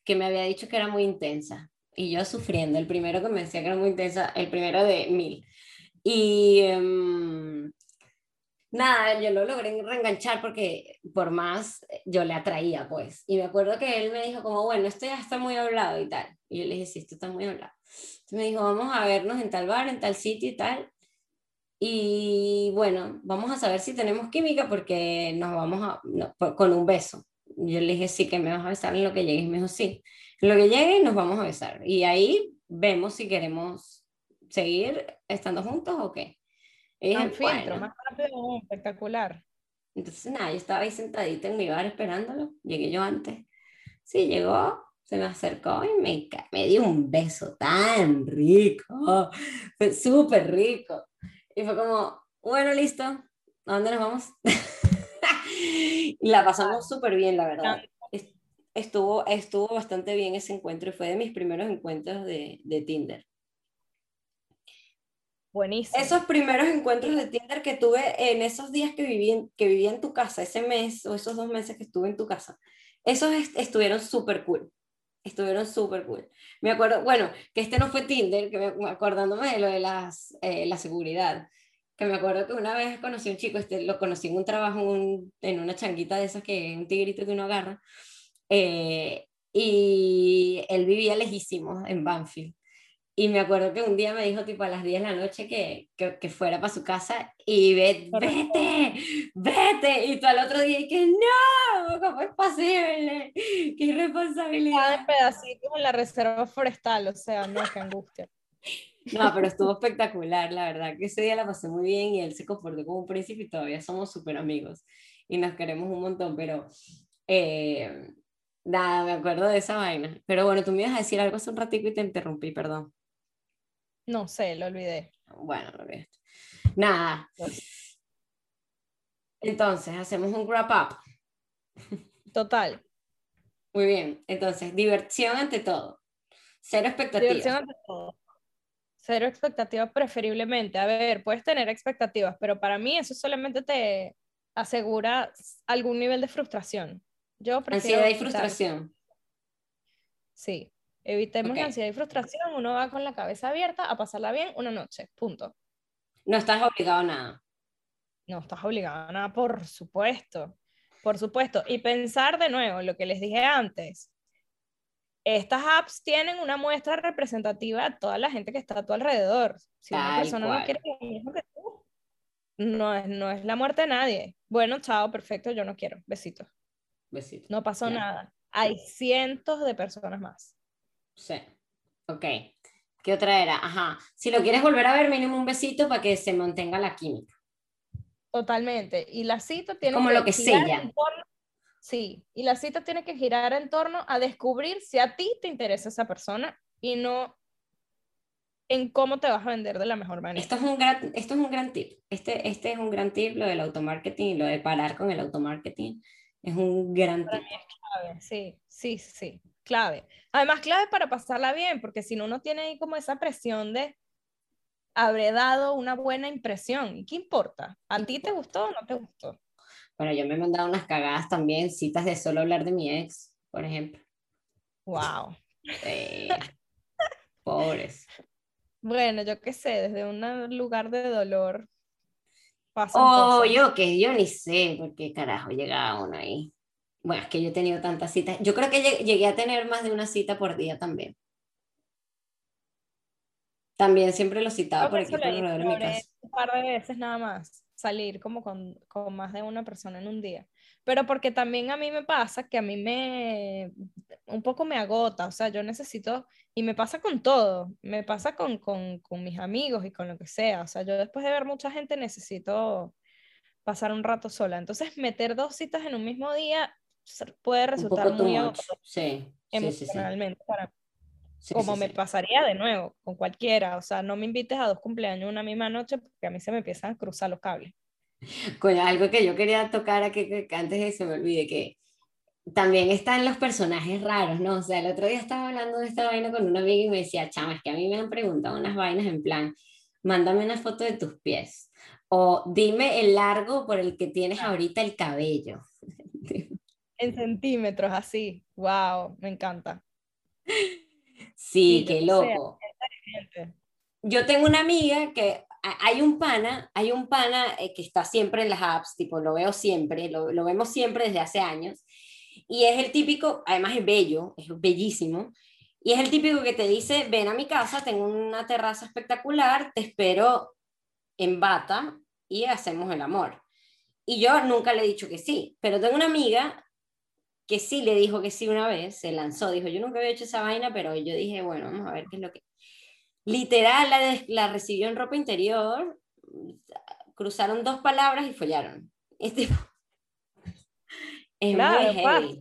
que me había dicho que era muy intensa y yo sufriendo, el primero que me decía que era muy intensa, el primero de mil. Y em, nada, yo lo logré reenganchar porque por más yo le atraía, pues. Y me acuerdo que él me dijo como, bueno, esto ya está muy hablado y tal. Y yo le dije, sí, esto está muy hablado. Entonces me dijo, vamos a vernos en tal bar, en tal sitio y tal. Y bueno, vamos a saber si tenemos química porque nos vamos a, con un beso. Yo le dije, sí, que me vas a besar en lo que llegues. Me dijo, sí, en lo que llegue nos vamos a besar. Y ahí vemos si queremos seguir estando juntos o qué. Y dije, filtro, más rápido, espectacular. Entonces, nada, yo estaba ahí sentadita en mi bar esperándolo. Llegué yo antes. Sí, llegó, se me acercó y me, me dio un beso tan rico. Fue súper rico. Y fue como, bueno, listo, ¿a dónde nos vamos? y la pasamos súper bien, la verdad. Estuvo, estuvo bastante bien ese encuentro y fue de mis primeros encuentros de, de Tinder. Buenísimo. Esos primeros encuentros de Tinder que tuve en esos días que viví en, que viví en tu casa, ese mes o esos dos meses que estuve en tu casa, esos estuvieron súper cool. Estuvieron súper cool. Me acuerdo, bueno, que este no fue Tinder, que me, acordándome de lo de las, eh, la seguridad, que me acuerdo que una vez conocí a un chico, este, lo conocí en un trabajo en una changuita de esas que un tigrito que uno agarra, eh, y él vivía lejísimo en Banfield. Y me acuerdo que un día me dijo, tipo a las 10 de la noche, que, que, que fuera para su casa y ve, vete, vete. Y tú al otro día, y que no, ¿cómo es posible? Qué irresponsabilidad. Cada pedacito en la reserva forestal, o sea, no, qué angustia. No, pero estuvo espectacular, la verdad, que ese día la pasé muy bien y él se comportó como un príncipe y todavía somos súper amigos y nos queremos un montón, pero eh, nada, me acuerdo de esa vaina. Pero bueno, tú me ibas a decir algo hace un ratito y te interrumpí, perdón. No sé, lo olvidé. Bueno, lo olvidé. Nada. Entonces, hacemos un wrap up. Total. Muy bien. Entonces, diversión ante todo. Cero expectativas. Diversión ante todo. Cero expectativas preferiblemente. A ver, puedes tener expectativas, pero para mí eso solamente te asegura algún nivel de frustración. Yo prefiero Ansiedad y frustración. Sí, evitemos la ansiedad y frustración. Uno va con la cabeza abierta a pasarla bien una noche, punto. No estás obligado a nada. No estás obligado a nada, por supuesto. Por supuesto. Y pensar de nuevo lo que les dije antes. Estas apps tienen una muestra representativa de toda la gente que está a tu alrededor. Si una persona cual. no quiere lo mismo que tú, no es, no es la muerte de nadie. Bueno, chao, perfecto, yo no quiero. Besitos. Besito. No pasó nada. Hay cientos de personas más. Sí. Ok. ¿Qué otra era? Ajá. Si lo quieres volver a ver, mínimo un besito para que se mantenga la química. Totalmente. Y la cita tiene como lo que girar sella. en torno- Sí, y la cita tiene que girar en torno a descubrir si a ti te interesa esa persona y no en cómo te vas a vender de la mejor manera. Esto es un gran, esto es un gran tip. Este, este es un gran tip, lo del automarketing y lo de parar con el automarketing. Es un gran Para tip. mí es clave, sí, sí, sí, clave. Además, clave para pasarla bien, porque si no, uno tiene ahí como esa presión de habré dado una buena impresión. ¿Y qué importa? ¿A ti te gustó o no te gustó? Bueno, yo me he mandado unas cagadas también, citas de solo hablar de mi ex, por ejemplo. Wow. Eh, pobres. Bueno, yo qué sé, desde un lugar de dolor pasan Oh, cosas. yo que yo ni sé por qué carajo llegaba uno ahí. Bueno, es que yo he tenido tantas citas. Yo creo que lleg- llegué a tener más de una cita por día también. También siempre lo citaba por aquí alrededor de mi casa. un par de veces nada más, salir como con, con más de una persona en un día. Pero porque también a mí me pasa que a mí me, un poco me agota, o sea, yo necesito, y me pasa con todo, me pasa con, con, con mis amigos y con lo que sea, o sea, yo después de ver mucha gente necesito pasar un rato sola. Entonces, meter dos citas en un mismo día puede resultar muy agotador Sí, sí, sí, sí. emocionalmente para como me pasaría de nuevo con cualquiera. O sea, no me invites a dos cumpleaños una misma noche porque a mí se me empiezan a cruzar los cables. Coño, algo que yo quería tocar aquí que antes de que se me olvide, que también están los personajes raros, ¿no? O sea, el otro día estaba hablando de esta vaina con una amiga y me decía, chama, es que a mí me han preguntado unas vainas en plan, mándame una foto de tus pies, o dime el largo por el que tienes ahorita el cabello. En centímetros, así. Wow, me encanta. Sí, Sí, qué loco. Yo tengo una amiga que hay un pana, hay un pana eh, que está siempre en las apps, tipo, lo veo siempre, lo, lo vemos siempre desde hace años, y es el típico, además es bello, es bellísimo, y es el típico que te dice, ven a mi casa, tengo una terraza espectacular, te espero en bata y hacemos el amor. Y yo nunca le he dicho que sí, pero tengo una amiga que sí le dijo que sí una vez, se lanzó, dijo, yo nunca había hecho esa vaina, pero yo dije, bueno, vamos a ver qué es lo que... Literal, la, recibió en ropa interior, cruzaron dos palabras y follaron. Es, tipo- es Claro, muy pasa. heavy.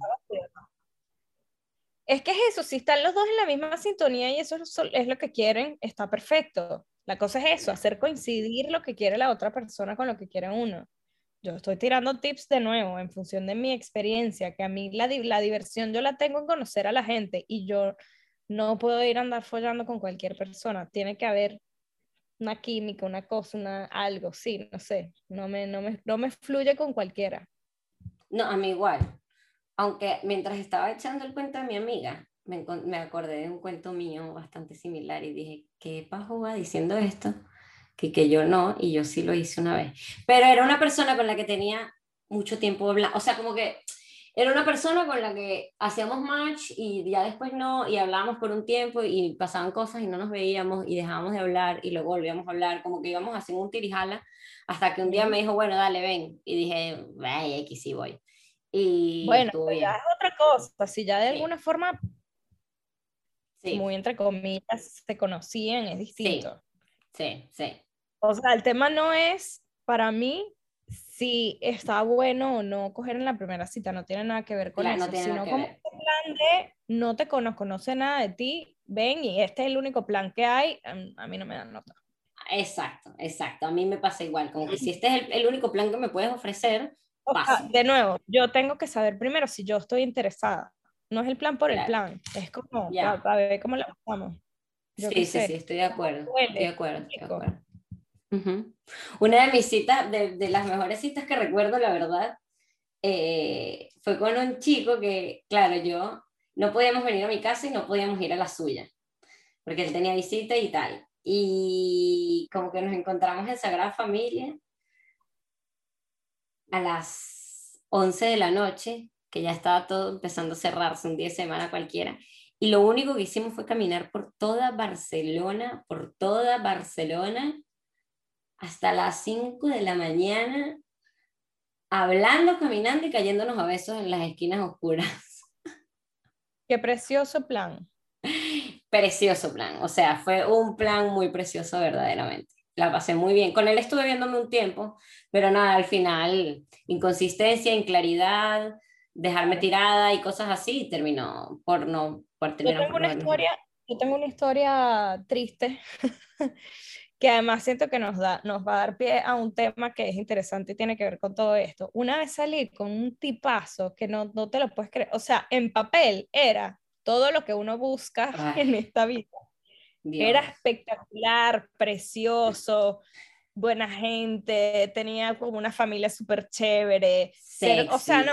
Es que es eso, si están los dos en la misma sintonía y eso es so- es lo que quieren, está perfecto. La cosa es eso, hacer coincidir lo que quiere la otra persona con lo que quiere uno. Yo estoy tirando tips de nuevo en función de mi experiencia, que a mí la, la diversión yo la tengo en conocer a la gente y yo no puedo ir a andar follando con cualquier persona. Tiene que haber una química, una cosa, una, algo, sí, no sé. No me, no me, no me fluye con cualquiera. No, a mí igual. Aunque mientras estaba echando el cuento a mi amiga, me, me acordé de un cuento mío bastante similar y dije, ¿qué pasó va diciendo esto? Que, que yo no, y yo sí lo hice una vez. Pero era una persona con la que tenía mucho tiempo hablando, o sea, como que era una persona con la que hacíamos match y ya después no, y hablábamos por un tiempo y pasaban cosas y no nos veíamos y dejábamos de hablar y luego volvíamos a hablar, como que íbamos haciendo un tirijala, hasta que un día me dijo, bueno, dale, ven. Y dije, vaya, X sí voy. Y Bueno, ya es otra cosa. Si ya de Sí. alguna forma, Sí, muy entre comillas, se conocían, es distinto. sí, sí. O sea, el tema no es, para mí, si está bueno o no coger en la primera cita, no tiene nada que ver con Claro, no eso, tiene nada sino como ver. un plan de no te conozco, no sé nada de ti, ven y este es el único plan que hay, a mí no me dan nota. Exacto, exacto. A mí me pasa igual, como que si este es el, el único plan que me puedes ofrecer, O sea, de nuevo, yo tengo que saber primero si yo estoy interesada. No es el plan por el Claro. plan, es como, Ya. para ver cómo la pasamos. Yo Sí, sí, sé. sí, estoy de acuerdo. Estoy de acuerdo, estoy de rico. Una de mis citas, de, de las mejores citas que recuerdo, la verdad, eh, fue con un chico que, claro, yo no podíamos venir a mi casa y no podíamos ir a la suya, porque él tenía visita y tal. Y como que nos encontramos en Sagrada Familia a las 11 de la noche, que ya estaba todo empezando a cerrarse, un día de semana cualquiera. Y lo único que hicimos fue caminar por toda Barcelona, por toda Barcelona, hasta las 5 de la mañana, hablando, caminando y cayéndonos a besos en las esquinas oscuras. Qué precioso plan. Precioso plan, o sea, fue un plan muy precioso verdaderamente. La pasé muy bien. Con él estuve viéndome un tiempo, pero nada, al final, inconsistencia, inclaridad, dejarme tirada y cosas así, terminó por no por terminar. Yo tengo, una historia, yo tengo una historia triste que además siento que nos, da, nos va a dar pie a un tema que es interesante y tiene que ver con todo esto. Una vez salí con un tipazo que no, no te lo puedes creer, o sea, en papel era todo lo que uno busca en esta vida. Era espectacular, precioso, buena gente, tenía como una familia súper chévere. o sea, no,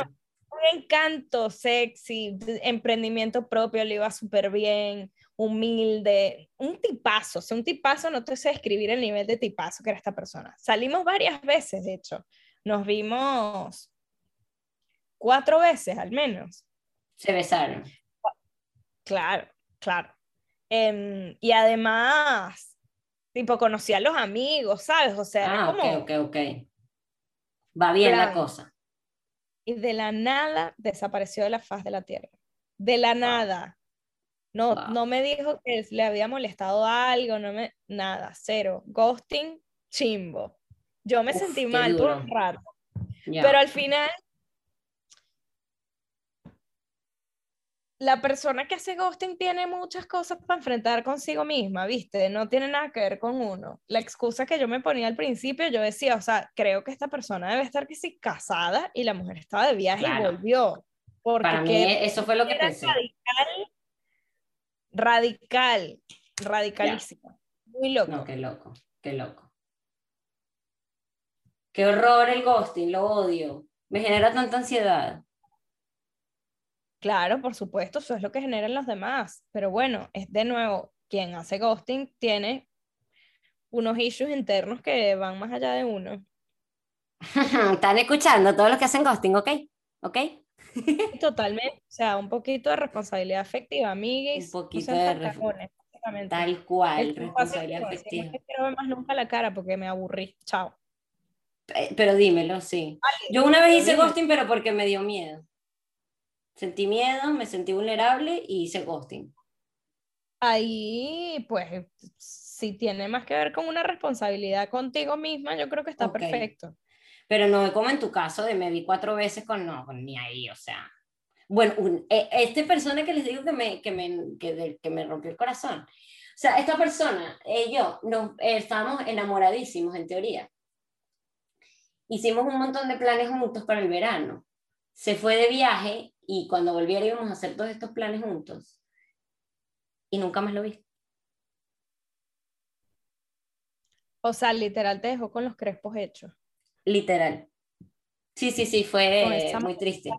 un encanto sexy, emprendimiento propio, le iba súper bien humilde, un tipazo, o sea, un tipazo, no te sé describir el nivel de tipazo que era esta persona. Salimos varias veces, de hecho, nos vimos cuatro veces al menos. Se besaron. Claro, claro. Em, y además, tipo, conocí a los amigos, ¿sabes? O sea, ah, como... ok, ok, ok. Va bien la cosa. Y de la nada desapareció de la faz de la tierra. De la nada. No, no me dijo que le había molestado algo, no me, nada, cero. Ghosting, chimbo. Yo me sentí mal por un rato. Pero al final, la persona que hace ghosting tiene muchas cosas para enfrentar consigo misma, ¿viste? No tiene nada que ver con uno. La excusa que yo me ponía al principio, yo decía, o sea, creo que esta persona debe estar que sí casada y la mujer estaba de viaje y volvió. Porque Para mí eso fue lo que pensé radical, radicalísimo. Muy loco. No, qué loco, qué loco. Qué horror el ghosting, lo odio. Me genera tanta ansiedad. Claro, por supuesto, eso es lo que generan los demás. Pero bueno, es de nuevo, quien hace ghosting tiene unos issues internos que van más allá de uno. Están escuchando todos los que hacen ghosting, ¿ok? ¿Ok? Totalmente, o sea, un poquito de responsabilidad afectiva, amigues. Un poquito de responsabilidad. Tal cual, responsabilidad afectiva. No quiero ver más nunca la cara porque me aburrí. Chao. Pero dímelo, sí. Yo una vez hice ghosting, pero porque me dio miedo. Sentí miedo, me sentí vulnerable y hice ghosting. Ahí, pues, si tiene más que ver con una responsabilidad contigo misma, yo creo que está perfecto pero no como en tu caso de me vi cuatro veces con no, ni ahí, o sea. Bueno, un, e, esta persona que les digo que me, que me, que, que me rompió el corazón, o sea, esta persona, yo, nos, estábamos enamoradísimos en teoría. Hicimos un montón de planes juntos para el verano. Se fue de viaje y cuando volviera íbamos a hacer todos estos planes juntos. Y nunca más lo vi. O sea, literal te dejó con los crespos hechos. Literal. Sí, sí, sí, fue muy triste.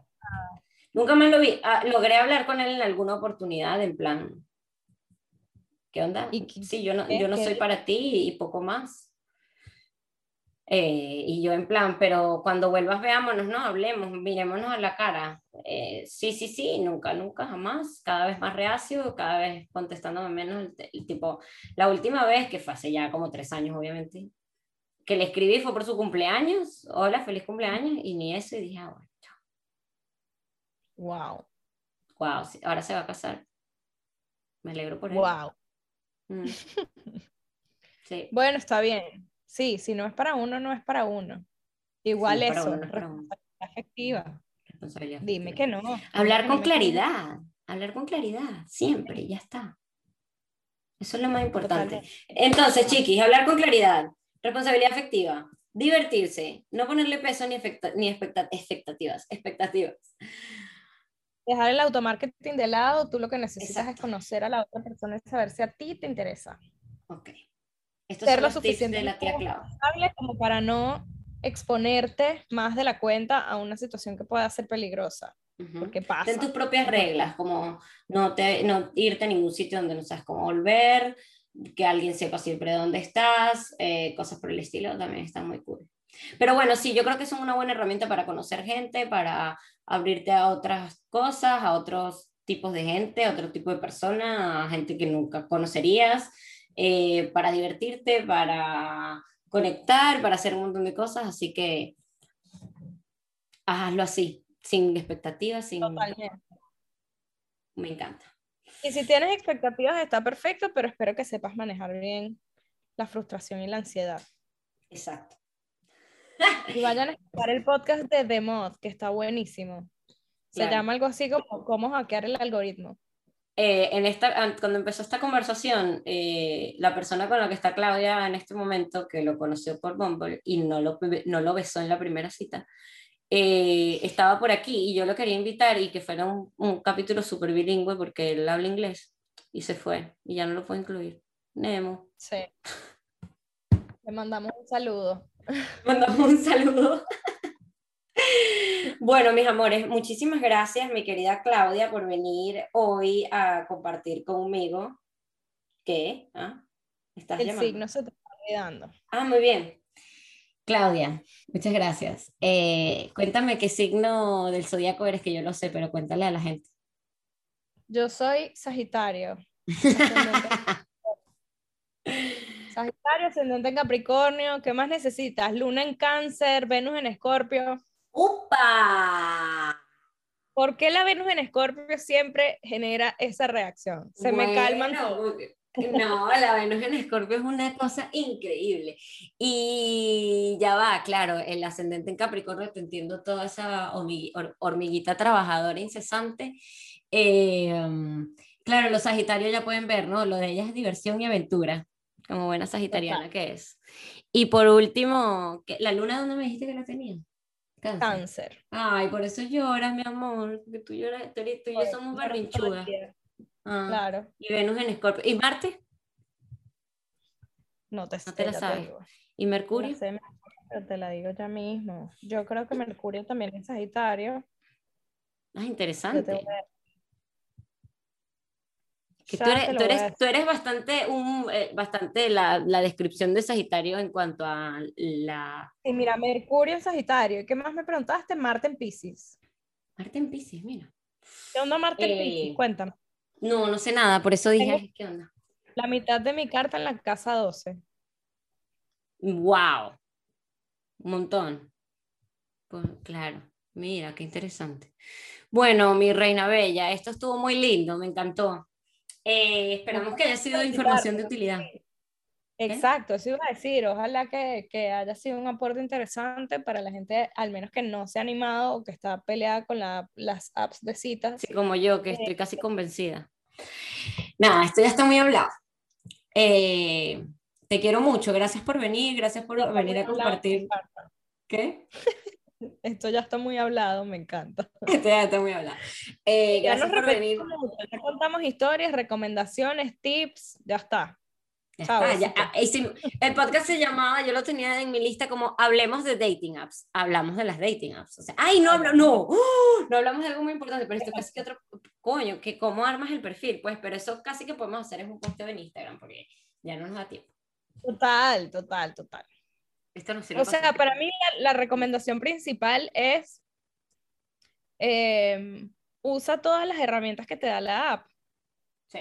Nunca más lo vi. Ah, logré hablar con él en alguna oportunidad, en plan, ¿qué onda? sí, yo no, yo no soy para ti y poco más. Eh, y yo en plan, pero cuando vuelvas veámonos, ¿no? Hablemos, mirémonos a la cara. Eh, sí, sí, sí, nunca, nunca, jamás. Cada vez más reacio, cada vez contestándome menos. el, tipo, la última vez, que fue hace ya como tres años, obviamente, que le escribí fue por su cumpleaños, hola, feliz cumpleaños, y ni eso, y dije, ah, bueno, chao. Wow. Wow, ahora se va a casar. Me alegro por él. Wow. Mm. Sí. Bueno, está bien. Sí, si no es para uno, no es para uno. Igual eso, responsabilidad afectiva. Dime que no. Hablar con claridad, hablar con claridad, siempre, ya está. Eso es lo más importante. Entonces, chiquis, hablar con claridad. Responsabilidad afectiva. Divertirse. No ponerle peso ni, ni expectativas. Expectativas. Dejar el automarketing de lado. Tú lo que necesitas es conocer a la otra persona y saber si a ti te interesa. Ok. Esto Ser lo suficiente de la tía Clau. como para no exponerte más de la cuenta a una situación que pueda ser peligrosa. Porque pasa. Ten tus propias reglas, como no, te, no irte a ningún sitio donde no sabes cómo volver, que alguien sepa siempre dónde estás, eh, cosas por el estilo también están muy cool. Pero bueno, sí, yo creo que son una buena herramienta para conocer gente, para abrirte a otras cosas, a otros tipos de gente, a otro tipo de personas, a gente que nunca conocerías, eh, para divertirte, para conectar, para hacer un montón de cosas. Así que hazlo así, sin expectativas, sin... Me encanta. Y si tienes expectativas está perfecto, pero espero que sepas manejar bien la frustración y la ansiedad. Exacto. Y vayan a escuchar el podcast de The Mod, que está buenísimo. Se llama algo así como cómo hackear el algoritmo. Eh, en esta, cuando empezó esta conversación, eh, la persona con la que está Claudia en este momento, que lo conoció por Bumble y no lo, no lo besó en la primera cita, eh, estaba por aquí y yo lo quería invitar y que fuera un, un capítulo súper bilingüe porque él habla inglés y se fue y ya no lo puedo incluir. Nemo. Sí. Le mandamos un saludo. Mandamos un saludo. Bueno, mis amores, muchísimas gracias, mi querida Claudia, por venir hoy a compartir conmigo. ¿Qué? ¿Ah? ¿Estás El signo se te está olvidando. Ah, muy bien. Claudia, muchas gracias. Eh, cuéntame qué signo del zodiaco eres, que yo lo sé, pero cuéntale a la gente. Yo soy Sagitario. Sagitario, ascendente en Capricornio. ¿Qué más necesitas? Luna en Cáncer, Venus en Escorpio. ¡Upa! ¿Por qué la Venus en Escorpio siempre genera esa reacción? Se me calman No, la Venus en Escorpio es una cosa increíble. Y ya va, claro, el ascendente en Capricornio, te entiendo toda esa hormiguita trabajadora incesante. Em, claro, los Sagitarios ya pueden ver, ¿no? Lo de ella es diversión y aventura, como buena sagitariana que es. Y por último, ¿la luna dónde me dijiste que la tenía? Cáncer. Ay, por eso lloras, mi amor, que tú lloras, tú, y yo somos berrinchudas. Ah, claro. Y Venus en Escorpio. ¿Y Marte? No te, no te la sabes. ¿Y Mercurio? pero te la digo ya mismo. Yo creo que Mercurio también es Sagitario. Ah, interesante. Que tú, eres, tú, eres, tú eres, bastante, un, eh, bastante la, la, descripción de Sagitario en cuanto a la... Sí, mira, Mercurio en Sagitario. ¿Qué más me preguntaste? Marte en Pisces. Marte en Pisces, mira. ¿Qué onda Marte en Pisces? Eh, Cuéntame. No, no sé nada, por eso dije, ¿qué onda? La mitad de mi carta en la casa 12. ¡Wow! Un montón. Pues, claro, mira, qué interesante. Bueno, mi reina bella, esto estuvo muy lindo, me encantó. Eh, esperamos que haya sido información de utilidad. Exacto, eso iba a decir. Ojalá que, que, haya sido un aporte interesante para la gente, al menos que no se ha animado o que está peleada con la, las apps de citas. Sí, como yo, que estoy casi convencida. Nada, esto ya está muy hablado. Eh, te quiero mucho, gracias por venir, gracias por venir a compartir. ¿Qué? Esto ya está muy hablado, me encanta. Esto ya está muy hablado. Eh, gracias por venir. Ya contamos historias, recomendaciones, tips, ya está. Ah, el podcast se llamaba, yo lo tenía en mi lista como hablemos de dating apps. Hablamos de las dating apps. O sea, ay, no, no, no, ¡Oh! no hablamos de algo muy importante, pero esto casi que otro, coño, que cómo armas el perfil, pues, pero eso casi que podemos hacer es un posteo en Instagram, porque ya no nos da tiempo. Total, total, total. Esto no o sea, para mí la, recomendación principal es em, usa todas las herramientas que te da la app.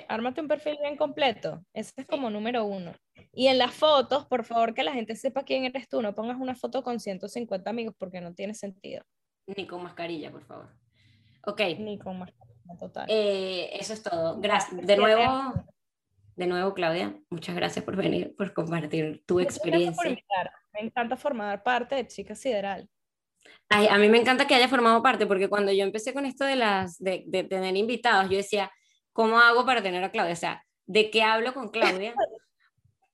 Ármate un perfil bien completo. Ese es como número uno. Y en las fotos, por favor, que la gente sepa quién eres tú. No pongas una foto con 150 amigos porque no tiene sentido. Ni con mascarilla, por favor. Ok. Ni con mascarilla, total. Eh, eso es todo. Gracias. De nuevo, de nuevo, Claudia, muchas gracias por venir, por compartir tu experiencia. Me encanta formar parte de Chica Sideral. Ay, a mí me encanta que haya formado parte, porque cuando yo empecé con esto de, las, de, de tener invitados, yo decía, ¿cómo hago para tener a Claudia? O sea, ¿de qué hablo con Claudia?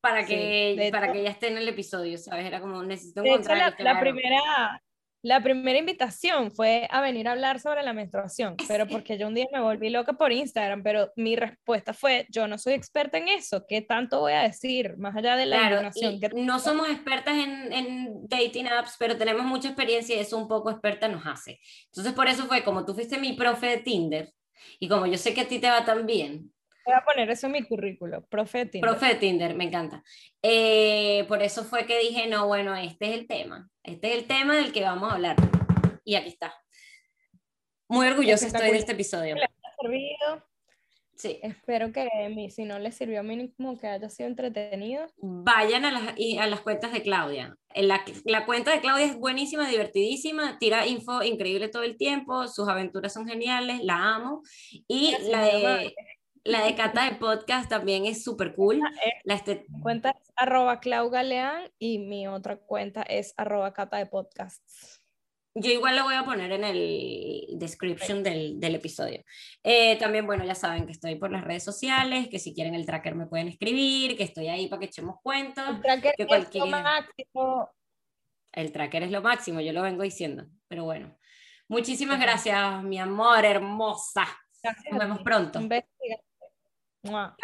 Para que, para que ella esté en el episodio, ¿sabes? Era como, necesito encontrar... la, la primera, La primera invitación fue a venir a hablar sobre la menstruación, pero porque yo un día me volví loca por Instagram, pero mi respuesta fue, yo no soy experta en eso, ¿qué tanto voy a decir? Más allá de la claro, No somos expertas en, en, dating apps, pero tenemos mucha experiencia y eso un poco experta nos hace. Entonces por eso fue como tú fuiste mi profe de Tinder y como yo sé que a ti te va tan bien, Voy a poner eso en mi currículo, profe Tinder. Profe Tinder, me encanta. Eh, por eso fue que dije, no, bueno, este es el tema. Este es el tema del que vamos a hablar. Y aquí está. Muy orgullosa estoy de este episodio. ¿Le ha servido? Sí. Espero que si no les sirvió mínimo que haya sido entretenido. Vayan a las, a las cuentas de Claudia. La, la cuenta de Claudia es buenísima, divertidísima, tira info increíble todo el tiempo, sus aventuras son geniales, la amo. Y la de, la de Cata de Podcast también es súper cool. La este... cuenta es arroba Clau Galeán y mi otra cuenta es arroba Cata de Podcasts. Yo igual lo voy a poner en el description del, del, episodio. Eh, también, bueno, ya saben que estoy por las redes sociales, que si quieren el tracker me pueden escribir, que estoy ahí para que echemos cuentos. El tracker que es lo máximo. El tracker es lo máximo, yo lo vengo diciendo. Pero bueno, muchísimas gracias, mi amor hermosa. Nos vemos pronto. Un beso. Chao.